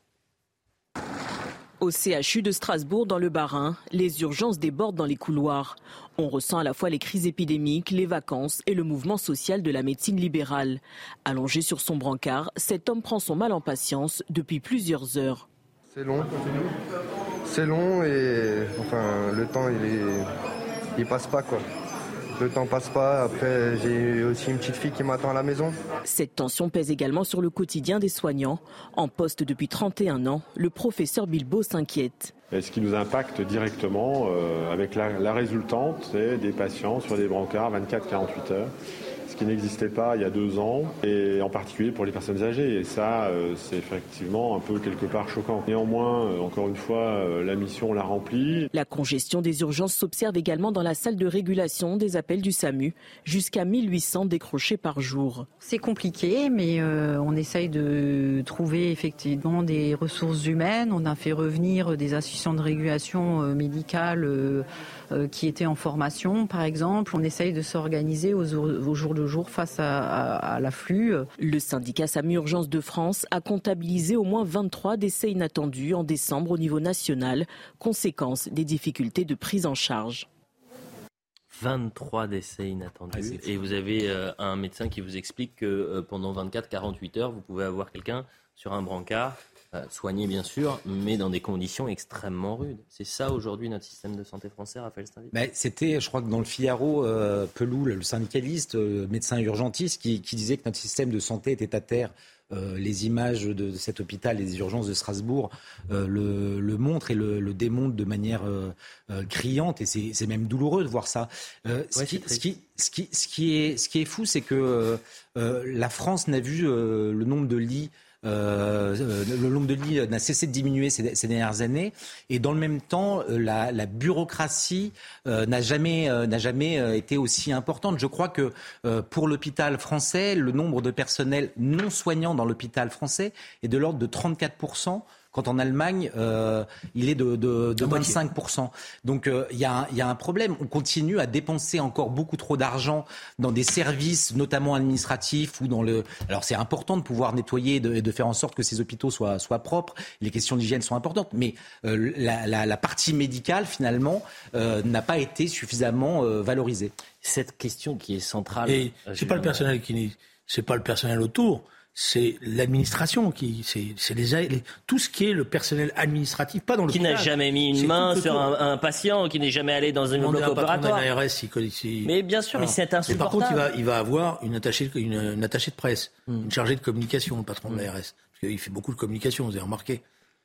Au CHU de Strasbourg, dans le Bas-Rhin, les urgences débordent dans les couloirs. On ressent à la fois les crises épidémiques, les vacances et le mouvement social de la médecine libérale. Allongé sur son brancard, cet homme prend son mal en patience depuis plusieurs heures. C'est long. C'est long et enfin le temps il est passe pas le temps passe pas. Après, j'ai aussi une petite fille qui m'attend à la maison. Cette tension pèse également sur le quotidien des soignants. En poste depuis 31 ans, le professeur Bilbo s'inquiète. Ce qui nous impacte directement euh, avec la, la résultante, c'est des patients sur des brancards 24-48 heures ce qui n'existait pas il y a deux ans, et en particulier pour les personnes âgées. Et ça, euh, c'est effectivement un peu quelque part choquant. Néanmoins, euh, encore une fois, euh, la mission l'a remplie. La congestion des urgences s'observe également dans la salle de régulation des appels du SAMU, jusqu'à 1800 décrochés par jour. C'est compliqué, mais on essaye de trouver effectivement des ressources humaines. On a fait revenir des assistants de régulation médicale euh, qui étaient en formation, par exemple. On essaye de s'organiser au, jour le jour face à, l'afflux. Le syndicat SAMU Urgence de France a comptabilisé au moins 23 décès inattendus en décembre au niveau national, conséquence des difficultés de prise en charge. 23 décès inattendus. Ah Et vous avez euh, un médecin qui vous explique que euh, pendant 24-48 heures, vous pouvez avoir quelqu'un sur un brancard soignés bien sûr, mais dans des conditions extrêmement rudes. C'est ça aujourd'hui notre système de santé français, Raphaël Steinville ben, C'était, je crois que dans le Figaro, euh, le syndicaliste, euh, médecin urgentiste, qui, disait que notre système de santé était à terre. les images de, cet hôpital des urgences de Strasbourg le, montrent et le, démontrent de manière criante et c'est même douloureux de voir ça. ce, qui, est, ce qui est fou, c'est que la France n'a vu le nombre de lits euh, le nombre de lits n'a cessé de diminuer ces, dernières années. Et dans le même temps, euh, la, bureaucratie euh, n'a jamais, n'a jamais été aussi importante. Je crois que pour l'hôpital français, le nombre de personnels non soignants dans l'hôpital français est de l'ordre de 34 quand en Allemagne, euh, il est de, de, de 25%. Donc euh, il y, a un problème. On continue à dépenser encore beaucoup trop d'argent dans des services, notamment administratifs ou dans le. Alors c'est important de pouvoir nettoyer et de, de, faire en sorte que ces hôpitaux soient, soient propres. Les questions d'hygiène sont importantes, mais euh, la, la, la, partie médicale finalement n'a pas été suffisamment valorisée. Cette question qui est centrale. Et c'est pas le personnel qui c'est pas le personnel autour c'est l'administration qui, c'est les, tout ce qui est le personnel administratif, pas dans le qui n'a jamais mis une main sur un, patient, qui n'est jamais allé dans une bloc opératoire. mais bien sûr, mais c'est insupportable. Mais par contre, il va, il va avoir une attachée, une, une attachée de presse, hmm. une chargée de communication, le patron de l'ARS, parce qu'il fait beaucoup de communication, vous avez remarqué.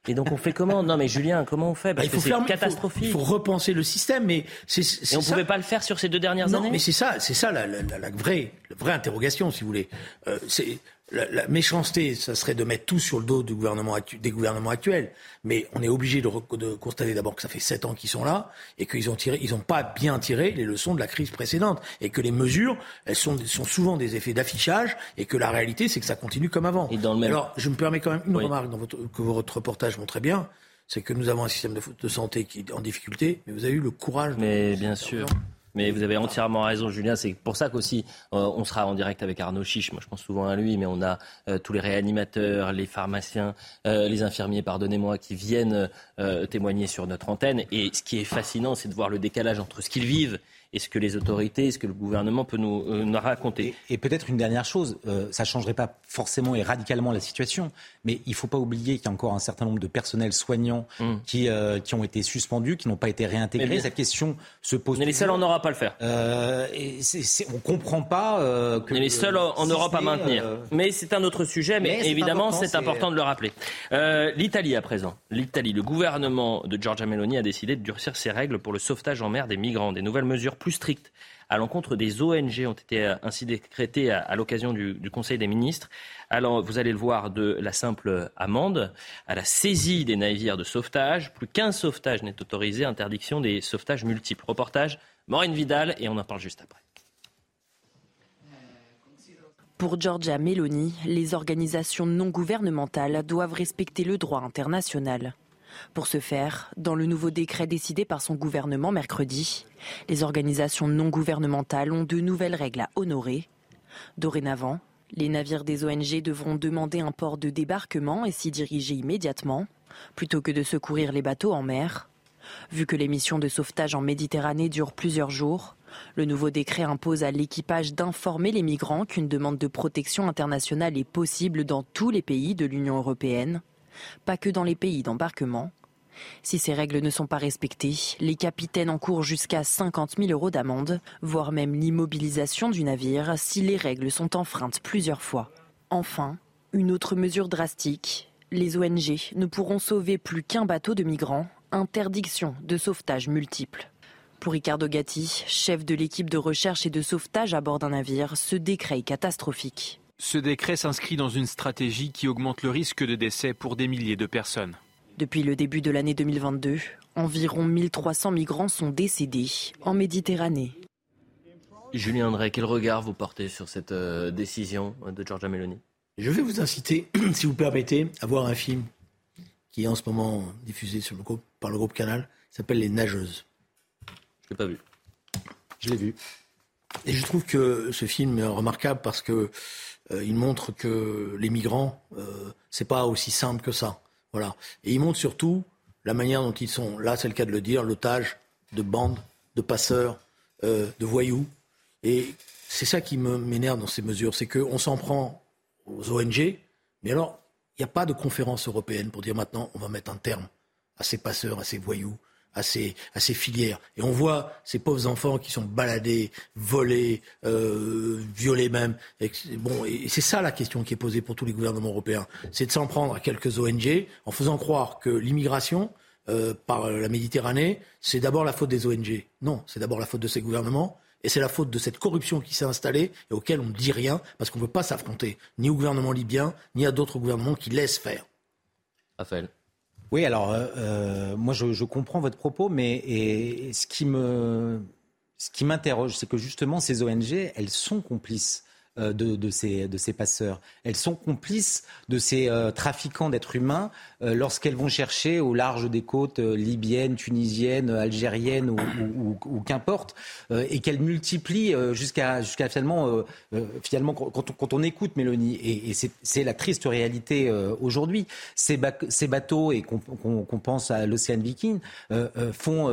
Et donc on fait comment? Non mais Julien, comment on fait? Parce bah, il faut que c'est catastrophique. Il faut, repenser le système, mais c'est. Et on ne pouvait pas le faire sur ces deux dernières années? mais c'est ça, c'est ça la, la, la, vraie, la vraie interrogation, si vous voulez. Euh, c'est la, méchanceté, ça serait de mettre tout sur le dos du gouvernement des gouvernements actuels. Mais on est obligé de, constater d'abord que ça fait sept ans qu'ils sont là et qu'ils ont tiré, ils n'ont pas bien tiré les leçons de la crise précédente et que les mesures, elles sont, sont souvent des effets d'affichage et que la réalité, c'est que ça continue comme avant. Et dans le même... Alors, je me permets quand même une remarque dans votre, que votre reportage montre bien c'est que nous avons un système de, de, santé qui est en difficulté, mais vous avez eu le courage. Mais bien sûr. Mais vous avez entièrement raison, Julien. C'est pour ça qu'aussi, euh, on sera en direct avec Arnaud Chiche. Moi, je pense souvent à lui, mais on a euh, tous les réanimateurs, les pharmaciens, euh, les infirmiers, pardonnez-moi, qui viennent témoigner sur notre antenne. Et ce qui est fascinant, c'est de voir le décalage entre ce qu'ils vivent et ce que les autorités, ce que le gouvernement peut nous, nous raconter. Et, peut-être une dernière chose, ça ne changerait pas forcément et radicalement la situation, mais il ne faut pas oublier qu'il y a encore un certain nombre de personnels soignants hmm. qui, euh, qui ont été suspendus, qui n'ont pas été réintégrés. Cette question se pose. Mais les seuls en Europe à le faire. Euh, et on ne comprend pas euh, que. On est les seuls en Europe à maintenir. Mais c'est un autre sujet, mais, évidemment, c'est important, de le rappeler. L'Italie à présent. L'Italie, le gouvernement de Giorgia Meloni a décidé de durcir ses règles pour le sauvetage en mer des migrants. Des nouvelles mesures plus strictes à l'encontre des ONG ont été euh, ainsi décrétées à, l'occasion du, Conseil des ministres. Alors, vous allez le voir, de la simple amende à la saisie des navires de sauvetage. Plus qu'un sauvetage n'est autorisé, interdiction des sauvetages multiples. Reportage Maureen Vidal et on en parle juste après. Pour Giorgia Meloni, les organisations non gouvernementales doivent respecter le droit international. Pour ce faire, dans le nouveau décret décidé par son gouvernement mercredi, les organisations non gouvernementales ont de nouvelles règles à honorer. Dorénavant, les navires des ONG devront demander un port de débarquement et s'y diriger immédiatement, plutôt que de secourir les bateaux en mer. Vu que les missions de sauvetage en Méditerranée durent plusieurs jours, le nouveau décret impose à l'équipage d'informer les migrants qu'une demande de protection internationale est possible dans tous les pays de l'Union européenne pas que dans les pays d'embarquement. Si ces règles ne sont pas respectées, les capitaines encourent jusqu'à 50 000 euros d'amende, voire même l'immobilisation du navire si les règles sont enfreintes plusieurs fois. Enfin, une autre mesure drastique, les ONG ne pourront sauver plus qu'un bateau de migrants, interdiction de sauvetage multiple. Pour Ricardo Gatti, chef de l'équipe de recherche et de sauvetage à bord d'un navire, ce décret est catastrophique. Ce décret s'inscrit dans une stratégie qui augmente le risque de décès pour des milliers de personnes. Depuis le début de l'année 2022, environ 1300 migrants sont décédés en Méditerranée. Julien André, quel regard vous portez sur cette euh, décision de Giorgia Meloni? Je vais vous inciter, si vous permettez, à voir un film qui est en ce moment diffusé sur le groupe, par le groupe Canal, qui s'appelle Les Nageuses. Je ne l'ai pas vu. Je l'ai vu. Et je trouve que ce film est remarquable parce que euh, il montre que les migrants, euh, c'est pas aussi simple que ça. Voilà. Et il montre surtout la manière dont ils sont, là c'est le cas de le dire, l'otage de bandes, de passeurs, euh, de voyous. Et c'est ça qui m'énerve dans ces mesures, c'est qu'on s'en prend aux ONG, mais alors Il n'y a pas de conférence européenne pour dire maintenant on va mettre un terme à ces passeurs, à ces voyous, à ces, filières. Et on voit ces pauvres enfants qui sont baladés, volés, euh, violés même. Et, bon, c'est ça la question qui est posée pour tous les gouvernements européens. C'est de s'en prendre à quelques ONG en faisant croire que l'immigration euh, par la Méditerranée, c'est d'abord la faute des ONG. Non, c'est d'abord la faute de ces gouvernements. Et c'est la faute de cette corruption qui s'est installée et auquel on ne dit rien parce qu'on ne veut pas s'affronter ni au gouvernement libyen, ni à d'autres gouvernements qui laissent faire. Raphaël. Oui, alors euh, euh, moi je, comprends votre propos, mais ce qui me ce qui m'interroge, c'est que justement ces ONG, elles sont complices de, de, ces, de ces passeurs. Elles sont complices de ces euh, trafiquants d'êtres humains euh, lorsqu'elles vont chercher au large des côtes libyennes, tunisiennes, algériennes ou, qu'importe, et qu'elles multiplient jusqu'à jusqu'à finalement, finalement quand on, écoute Mélanie, et, c'est la triste réalité aujourd'hui, ces, bateaux, et qu'on qu pense à l'Océan Viking, font,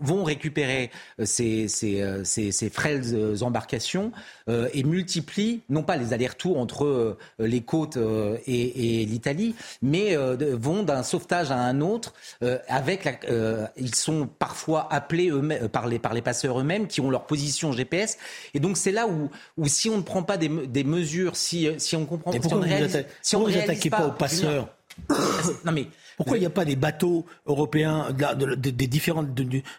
vont récupérer ces, ces, ces frêles embarcations et multiplient non pas les allers-retours entre euh, les côtes euh, et, et l'Italie, mais euh, vont d'un sauvetage à un autre. avec la, ils sont parfois appelés eux par les, par les passeurs eux-mêmes qui ont leur position GPS. Et donc c'est là où, où si on ne prend pas des, des mesures, si, si on comprend... Si on vous réalise, si on attaquez pas, pas aux passeurs non mais pourquoi il n'y a pas des bateaux européens, de, de, de, des différentes,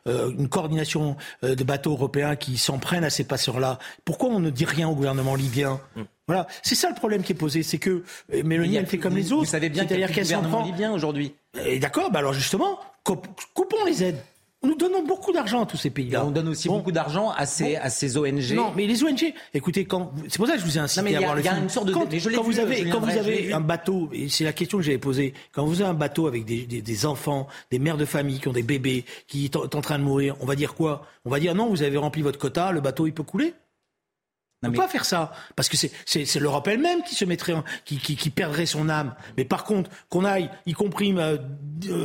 euh, une coordination euh, de bateaux européens qui s'en prennent à ces passeurs-là? Pourquoi on ne dit rien au gouvernement libyen? Mm. Voilà, c'est ça le problème qui est posé, c'est que euh, Mélanie, elle fait comme les autres. Vous savez bien qu'il y a un gouvernement libyen aujourd'hui. D'accord, bah alors justement, coupons les aides. Nous donnons beaucoup d'argent à tous ces pays-là. On donne aussi bon. beaucoup d'argent à ces, bon. à ces ONG. Non, mais les ONG, écoutez, quand c'est pour ça que je vous ai incité non, à voir le film. Une sorte de, quand, quand vous avez, quand vous avez un bateau, et c'est la question que j'avais posée, quand vous avez un bateau avec des, des, des, enfants, des mères de famille qui ont des bébés, qui sont en train de mourir, on va dire quoi? On va dire non, vous avez rempli votre quota, le bateau il peut couler? On ne peut mais... pas faire ça parce que c'est l'Europe elle-même qui se mettrait, en, qui, qui, qui, perdrait son âme. Mais par contre, qu'on aille, y compris euh,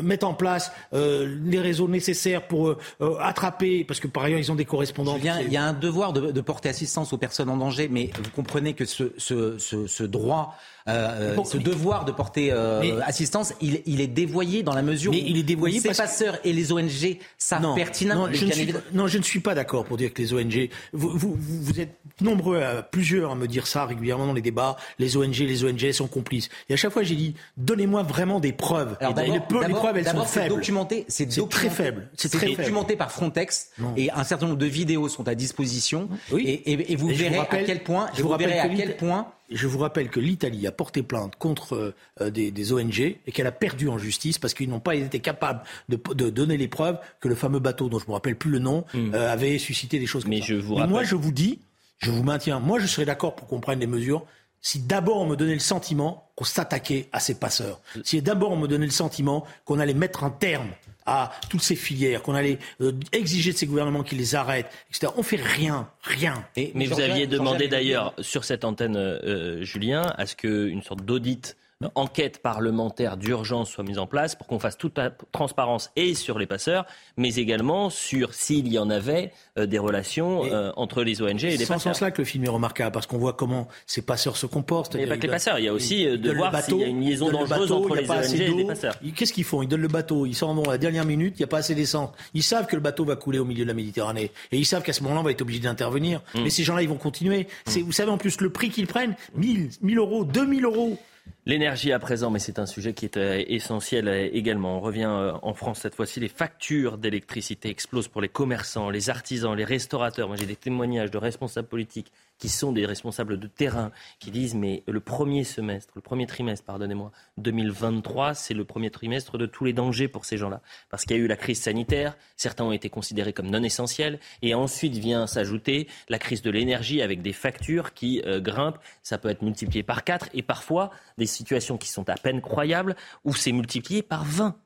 mettre en place euh, les réseaux nécessaires pour euh, attraper, parce que par ailleurs ils ont des correspondants. Il y a un devoir de, de, porter assistance aux personnes en danger, mais vous comprenez que ce, ce, ce, ce droit euh, bon, ce mais, devoir de porter euh, mais, assistance, il, il, est dévoyé dans la mesure mais où, il est dévoyé ces passeurs et les ONG savent non, pertinemment. Non, je suis, non, je ne suis pas d'accord pour dire que les ONG. Vous, vous, vous êtes nombreux, à, plusieurs, à me dire ça régulièrement dans les débats. Les ONG, les ONG sont complices. Et à chaque fois, j'ai dit donnez-moi vraiment des preuves. Alors, et les, les preuves, elles sont faibles. Documenté, c'est très faible. C'est documenté par Frontex non. et un certain nombre de vidéos sont à disposition. Oui. Et, et, et vous et verrez vous rappelle, à quel point. Je vous, verrez à que quel point je vous rappelle que l'Italie a porté plainte contre euh, des, des, ONG et qu'elle a perdu en justice parce qu'ils n'ont pas été capables de, de, donner les preuves que le fameux bateau, dont je me rappelle plus le nom, mmh. euh, avait suscité des choses comme Mais ça. Je vous Mais rappelle... moi, je vous dis, je vous maintiens, moi, je serais d'accord pour qu'on prenne des mesures si d'abord on me donnait le sentiment qu'on s'attaquait à ces passeurs, si d'abord on me donnait le sentiment qu'on allait mettre un terme à toutes ces filières, qu'on allait euh, exiger de ces gouvernements qu'ils les arrêtent, etc. On fait rien, rien. Et, mais vous aviez demandé d'ailleurs sur cette antenne, euh, Julien, à ce qu'une sorte d'audit enquête parlementaire d'urgence soit mise en place pour qu'on fasse toute la transparence et sur les passeurs, mais également sur s'il y en avait euh, des relations euh, entre les ONG et les passeurs. C'est en sens là que le film est remarquable, parce qu'on voit comment ces passeurs se comportent. Il n'y a pas que les passeurs, il y a aussi euh, de voir s'il y a une liaison dangereuse bateau, entre les ONG et les passeurs. Qu'est-ce qu'ils font? Ils donnent le bateau, ils s'en vont à la dernière minute, il n'y a pas assez d'essence. Ils savent que le bateau va couler au milieu de la Méditerranée, et ils savent qu'à ce moment-là, on va être obligé d'intervenir. Mm. Mais ces gens-là, ils vont continuer. Mm. Vous savez en plus le prix qu'ils prennent 1000, 1000 euros, 2000 euros. L'énergie à présent, mais c'est un sujet qui est euh, essentiel euh, également. On revient euh, en France cette fois-ci. Les factures d'électricité explosent pour les commerçants, les artisans, les restaurateurs. Moi, j'ai des témoignages de responsables politiques qui sont des responsables de terrain, qui disent mais le premier semestre, le premier trimestre, pardonnez-moi, 2023, c'est le premier trimestre de tous les dangers pour ces gens-là. Parce qu'il y a eu la crise sanitaire, certains ont été considérés comme non essentiels, et ensuite vient s'ajouter la crise de l'énergie avec des factures qui grimpent, ça peut être multiplié par 4, et parfois des situations qui sont à peine croyables, où c'est multiplié par 20.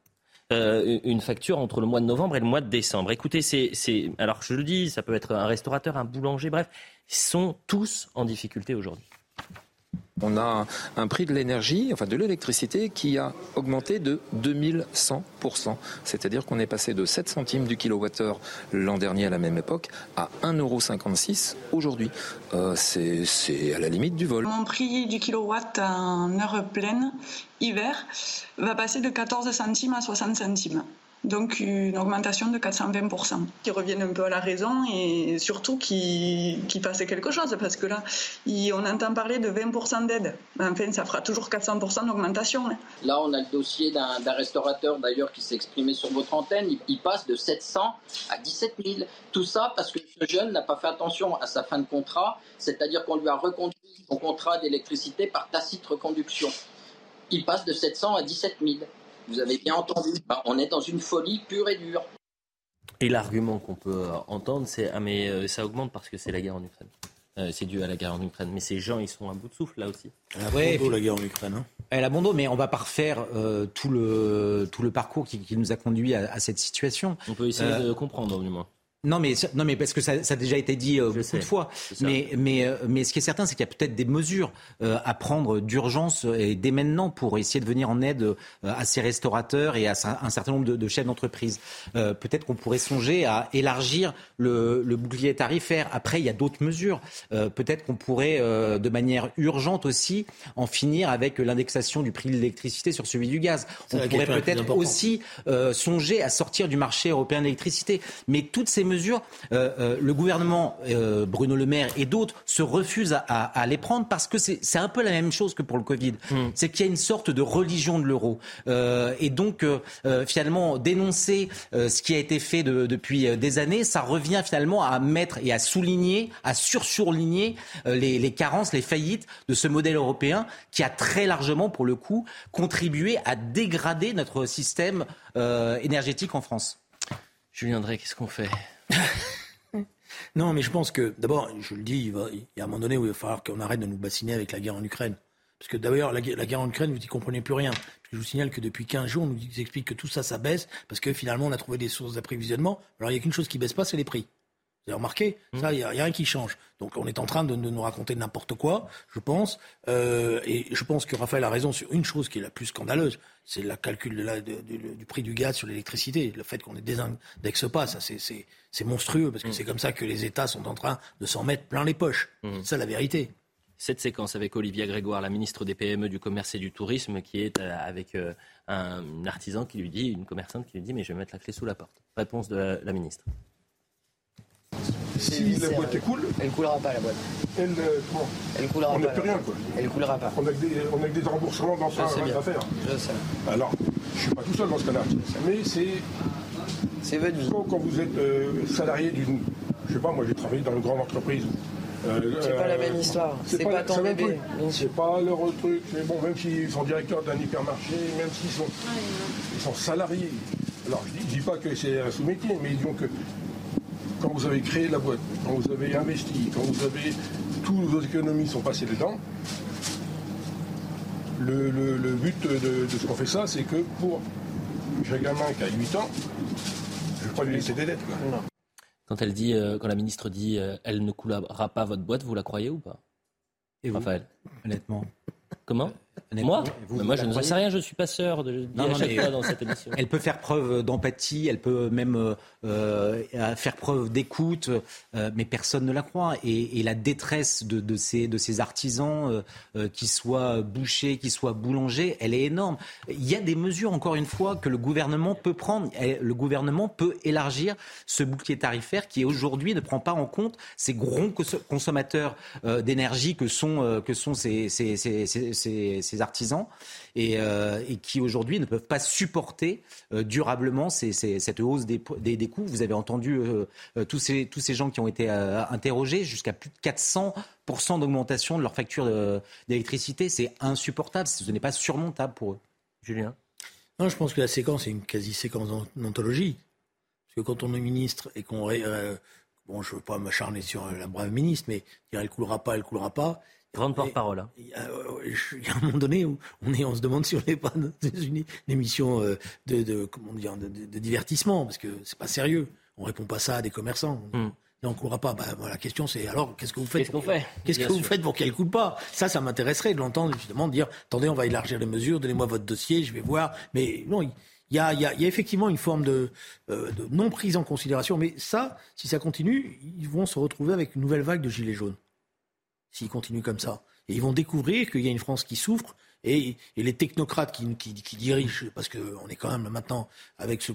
Euh, une facture entre le mois de novembre et le mois de décembre. Écoutez, c'est, alors je le dis, ça peut être un restaurateur, un boulanger, bref, sont tous en difficulté aujourd'hui. On a un, prix de l'énergie, enfin de l'électricité, qui a augmenté de 2100%. C'est-à-dire qu'on est passé de 7 centimes du kilowattheure l'an dernier à la même époque à 1,56€ aujourd'hui. Euh, c'est à la limite du vol. Mon prix du kilowatt en heure pleine, hiver, va passer de 14 centimes à 60 centimes donc une augmentation de 420%, qui revienne un peu à la raison et surtout qui, qui fasse quelque chose, parce que là, on entend parler de 20% d'aide. Enfin, ça fera toujours 400% d'augmentation. Hein. Là, on a le dossier d'un restaurateur d'ailleurs qui s'est exprimé sur votre antenne, il, passe de 700 à 17 000. Tout ça parce que ce jeune n'a pas fait attention à sa fin de contrat, c'est-à-dire qu'on lui a reconduit son contrat d'électricité par tacite reconduction. Il passe de 700 à 17 000. Vous avez bien entendu. Bah, on est dans une folie pure et dure. Et l'argument qu'on peut euh, entendre, c'est ah mais euh, ça augmente parce que c'est la guerre en Ukraine. Euh, c'est dû à la guerre en Ukraine. Mais ces gens, ils sont à bout de souffle là aussi. Elle a bon la guerre en Ukraine. Hein. Elle a bon dos, mais on va pas refaire tout, le, tout le parcours qui, nous a conduit à, cette situation. On peut essayer de comprendre, au moins. Non mais, non, mais parce que ça, ça a déjà été dit euh, beaucoup de fois. Mais, mais, euh, mais ce qui est certain, c'est qu'il y a peut-être des mesures euh, à prendre d'urgence et dès maintenant pour essayer de venir en aide à ces restaurateurs et à un certain nombre de, de chefs d'entreprise. peut-être qu'on pourrait songer à élargir le, le, bouclier tarifaire. Après, il y a d'autres mesures. peut-être qu'on pourrait, de manière urgente aussi, en finir avec l'indexation du prix de l'électricité sur celui du gaz. On pourrait peut-être aussi songer à sortir du marché européen de l'électricité. Mais toutes ces mesures euh, euh, le gouvernement, euh, Bruno Le Maire et d'autres, se refusent à, les prendre parce que c'est un peu la même chose que pour le Covid. Mm. C'est qu'il y a une sorte de religion de l'euro. et donc, finalement, dénoncer ce qui a été fait depuis des années, ça revient finalement à mettre et à souligner, à sursurligner les, les carences, les faillites de ce modèle européen qui a très largement, pour le coup, contribué à dégrader notre système énergétique en France. Julien Drey, qu'est-ce qu'on fait? non, mais je pense que, d'abord, je le dis, il, y a un moment donné où il va falloir qu'on arrête de nous bassiner avec la guerre en Ukraine. Parce que d'ailleurs, la, guerre en Ukraine, vous n'y comprenez plus rien. je vous signale que depuis 15 jours, on nous explique que tout ça, ça baisse, parce que finalement, on a trouvé des sources d'approvisionnement. Alors, il n'y a qu'une chose qui baisse pas, c'est les prix. Vous avez remarqué mmh. Ça, il n'y a, rien qui change. Donc on est en train de, nous raconter n'importe quoi, je pense. Euh, et je pense que Raphaël a raison sur une chose qui est la plus scandaleuse, c'est le calcul du prix du gaz sur l'électricité. Le fait qu'on ne désindexe pas, ça c'est monstrueux, parce que mmh. c'est comme ça que les États sont en train de s'en mettre plein les poches. Mmh. C'est ça la vérité. Cette séquence avec Olivia Grégoire, la ministre des PME, du Commerce et du Tourisme, qui est euh, avec euh, un artisan qui lui dit, une commerçante qui lui dit, mais je vais mettre la clé sous la porte. Réponse de la ministre. Si la boîte coule. Elle coulera pas la boîte. Elle, euh, elle coulera on pas. n'a plus rien quoi. Elle coulera pas. On a que des, on a que des remboursements dans ça à faire. Je sais. Alors, je suis pas tout seul dans ce cas-là. Mais c'est. C'est votre vie. Quand, vous êtes euh, salarié d'une. Je sais pas, moi j'ai travaillé dans une grande entreprise. Euh, c'est pas la même histoire. C'est pas, pas, ton bébé. C'est pas leur truc. Mais bon, même s'ils sont directeurs d'un hypermarché, même s'ils sont, ils sont salariés. Alors je dis, dis pas que c'est un sous-métier, mais disons que quand vous avez créé la boîte, quand vous avez investi, quand vous avez. Toutes vos économies sont passées dedans. Le, but de, ce qu'on fait ça, c'est que pour. J'ai un gamin qui a 8 ans, je ne vais pas lui laisser des dettes. Quand elle dit, euh, quand la ministre dit euh, elle ne coulera pas votre boîte, vous la croyez ou pas? Et Raphaël Honnêtement. Comment? Moi Moi, je ne sais rien, je suis pas sœur de non, dans cette émission. Elle peut faire preuve d'empathie, elle peut même euh, euh, faire preuve d'écoute, euh, mais personne ne la croit. Et, la détresse de, ces, de ces artisans, qui soient bouchers, qui soient boulangers, elle est énorme. Il y a des mesures, encore une fois, que le gouvernement peut prendre. Le gouvernement peut élargir ce bouclier tarifaire qui, aujourd'hui, ne prend pas en compte ces gros consommateurs d'énergie que sont, que sont ces, ces, ces, ces ces artisans euh, et, qui aujourd'hui ne peuvent pas supporter euh, durablement cette hausse des, coûts. Vous avez entendu euh, tous, ces, tous ces gens qui ont été interrogés, jusqu'à plus de 400% d'augmentation de leur facture d'électricité. C'est insupportable, ce n'est pas surmontable pour eux. Julien? Non, je pense que la séquence est une quasi-séquence d'anthologie. Parce que quand on est ministre et qu'on... bon, je ne veux pas m'acharner sur la brave ministre, mais dire elle coulera pas, elle coulera pas. Grande porte-parole. Hein. Il, y a un moment donné où on, est, on se demande si on n'est pas dans une, émission euh, de, comment dire, de, divertissement, parce que c'est pas sérieux. On répond pas ça à des commerçants. Hmm. on ne courra pas. Bah, la question, c'est alors, qu'est-ce que vous faites Qu'est-ce qu'on fait Qu'est-ce que vous faites pour qu'elle ne coule pas? Ça, ça m'intéresserait de l'entendre, justement, dire attendez, on va élargir les mesures, donnez-moi votre dossier, je vais voir. Mais non, il y a, effectivement une forme de, de, non prise en considération. Mais ça, si ça continue, ils vont se retrouver avec une nouvelle vague de gilets jaunes. S'ils continuent comme ça. Et ils vont découvrir qu'il y a une France qui souffre et, les technocrates qui, dirigent, parce qu'on est quand même maintenant avec ce,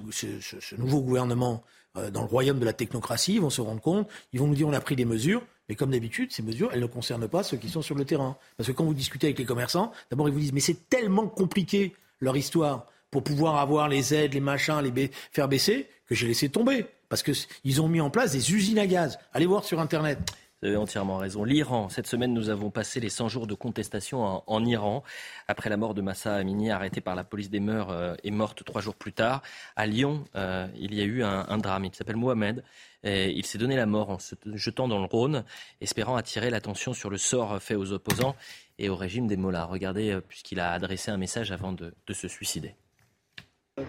nouveau gouvernement euh, dans le royaume de la technocratie, ils vont se rendre compte, ils vont nous dire on a pris des mesures, mais comme d'habitude, ces mesures, elles ne concernent pas ceux qui sont sur le terrain. Parce que quand vous discutez avec les commerçants, d'abord ils vous disent mais c'est tellement compliqué leur histoire pour pouvoir avoir les aides, les machins, les faire baisser, que j'ai laissé tomber. Parce qu'ils ont mis en place des usines à gaz. Allez voir sur Internet. Vous avez entièrement raison. L'Iran, cette semaine, nous avons passé les 100 jours de contestation en, Iran. Après la mort de Massa Amini, arrêté par la police des mœurs euh, et morte trois jours plus tard. À Lyon, euh, il y a eu un, drame. Il s'appelle Mohamed. Il s'est donné la mort en se jetant dans le Rhône, espérant attirer l'attention sur le sort fait aux opposants et au régime des Mollahs. Regardez, euh, puisqu'il a adressé un message avant de se suicider.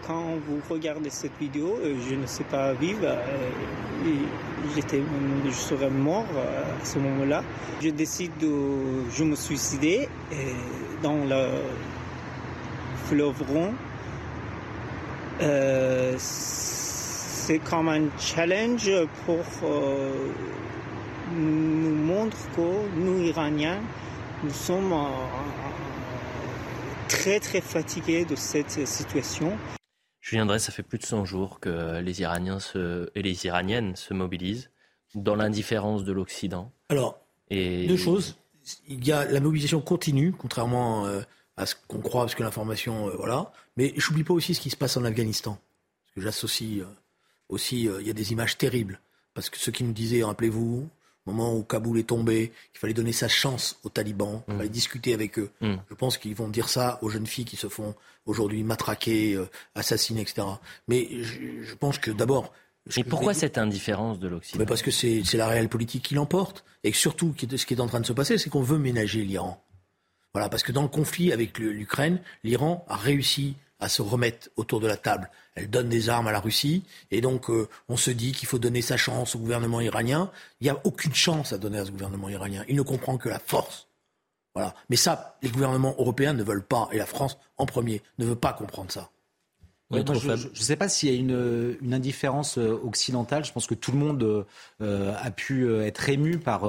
Quand vous regardez cette vidéo, euh, je ne sais pas vivre. Euh, j'étais, je serais mort euh, à ce moment-là. Je décide de je me suicider dans le fleuve Rhône. c'est comme un challenge pour nous montrer que nous, Iraniens, nous sommes très très fatigués de cette situation. Julien Drey, ça fait plus de 100 jours que les Iraniens et les Iraniennes se mobilisent dans l'indifférence de l'Occident. Alors, deux choses. Il y a la mobilisation continue, contrairement euh, à ce qu'on croit, parce que l'information, euh, voilà. Mais je n'oublie pas aussi ce qui se passe en Afghanistan. Parce que j'associe euh, aussi, il y a des images terribles. Parce que ceux qui nous disaient, rappelez-vous, au moment où Kaboul est tombé, qu'il fallait donner sa chance aux talibans, qu'il mm. fallait discuter avec eux. Mm. Je pense qu'ils vont dire ça aux jeunes filles qui se font aujourd'hui matraquer, euh, assassiner, etc. Mais je, pense que d'abord... Mais pourquoi cette indifférence de l'Occident Parce que c'est la réelle politique qui l'emporte. Et que surtout, ce qui est en train de se passer, c'est qu'on veut ménager l'Iran. Voilà, parce que dans le conflit avec l'Ukraine, l'Iran a réussi à se remettre autour de la table. Elle donne des armes à la Russie, et donc euh, on se dit qu'il faut donner sa chance au gouvernement iranien. Il n'y a aucune chance à donner à ce gouvernement iranien. Il ne comprend que la force. Voilà. Mais ça, les gouvernements européens ne veulent pas, et la France en premier ne veut pas comprendre ça je ne sais pas s'il y a une, une, indifférence euh, occidentale. Je pense que tout le monde euh, a pu euh, être ému par,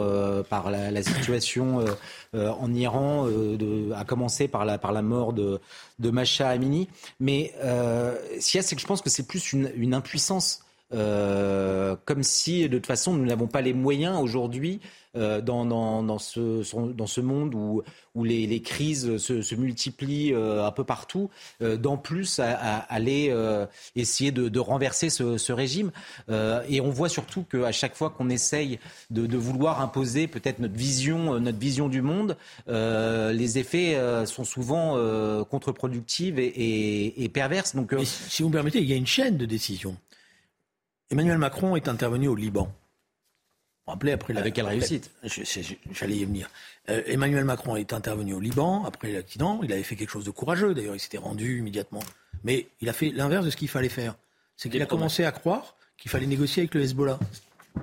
par la, situation en Iran, de, à commencer par la, par la mort de, de Masha Amini. Mais ce qu'il y a, c'est que je pense que c'est plus une, une impuissance. Comme si, de toute façon, nous n'avons pas les moyens aujourd'hui euh, dans, dans, ce, dans ce monde où, où les, crises se, multiplient euh, un peu partout, euh, d'en plus à, aller essayer de, renverser ce, régime. et on voit surtout qu'à chaque fois qu'on essaye de, vouloir imposer peut-être notre vision, notre vision du monde, les effets sont souvent contre-productifs et, et, perverses. Donc, si vous me permettez, il y a une chaîne de décision. Emmanuel Macron est intervenu au Liban après Avec quelle réussite? J'allais y venir. Euh, Emmanuel Macron est intervenu au Liban après l'accident. Il avait fait quelque chose de courageux, d'ailleurs, il s'était rendu immédiatement. Mais il a fait l'inverse de ce qu'il fallait faire. C'est qu'il a commencé à croire qu'il fallait négocier avec le Hezbollah.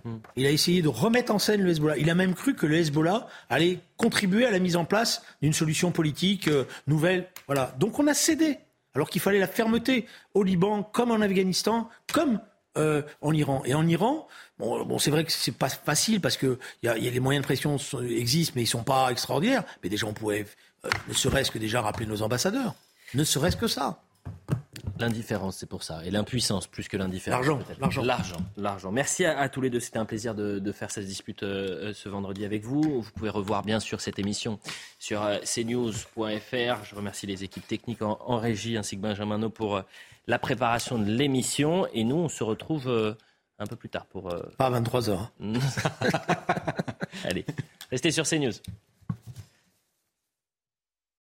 Hmm. Il a essayé de remettre en scène le Hezbollah. Il a même cru que le Hezbollah allait contribuer à la mise en place d'une solution politique euh, nouvelle. Voilà. Donc on a cédé, alors qu'il fallait la fermeté au Liban, comme en Afghanistan, comme euh, en Iran. Et en Iran, bon, c'est vrai que c'est pas facile parce que y a, y a les moyens de pression existent, mais ils sont pas extraordinaires. Mais déjà, on pourrait, euh, ne serait-ce que déjà rappeler nos ambassadeurs, ne serait-ce que ça. L'indifférence, c'est pour ça. Et l'impuissance, plus que l'indifférence. L'argent. L'argent. L'argent. L'argent. Merci à, tous les deux. C'était un plaisir de, faire cette dispute euh, ce vendredi avec vous. Vous pouvez revoir, bien sûr, cette émission sur cnews.fr. Je remercie les équipes techniques en, en, régie, ainsi que Benjamin No pour la préparation de l'émission. Et nous, on se retrouve euh, un peu plus tard pour. Euh, Pas à 23h. Allez, restez sur CNews.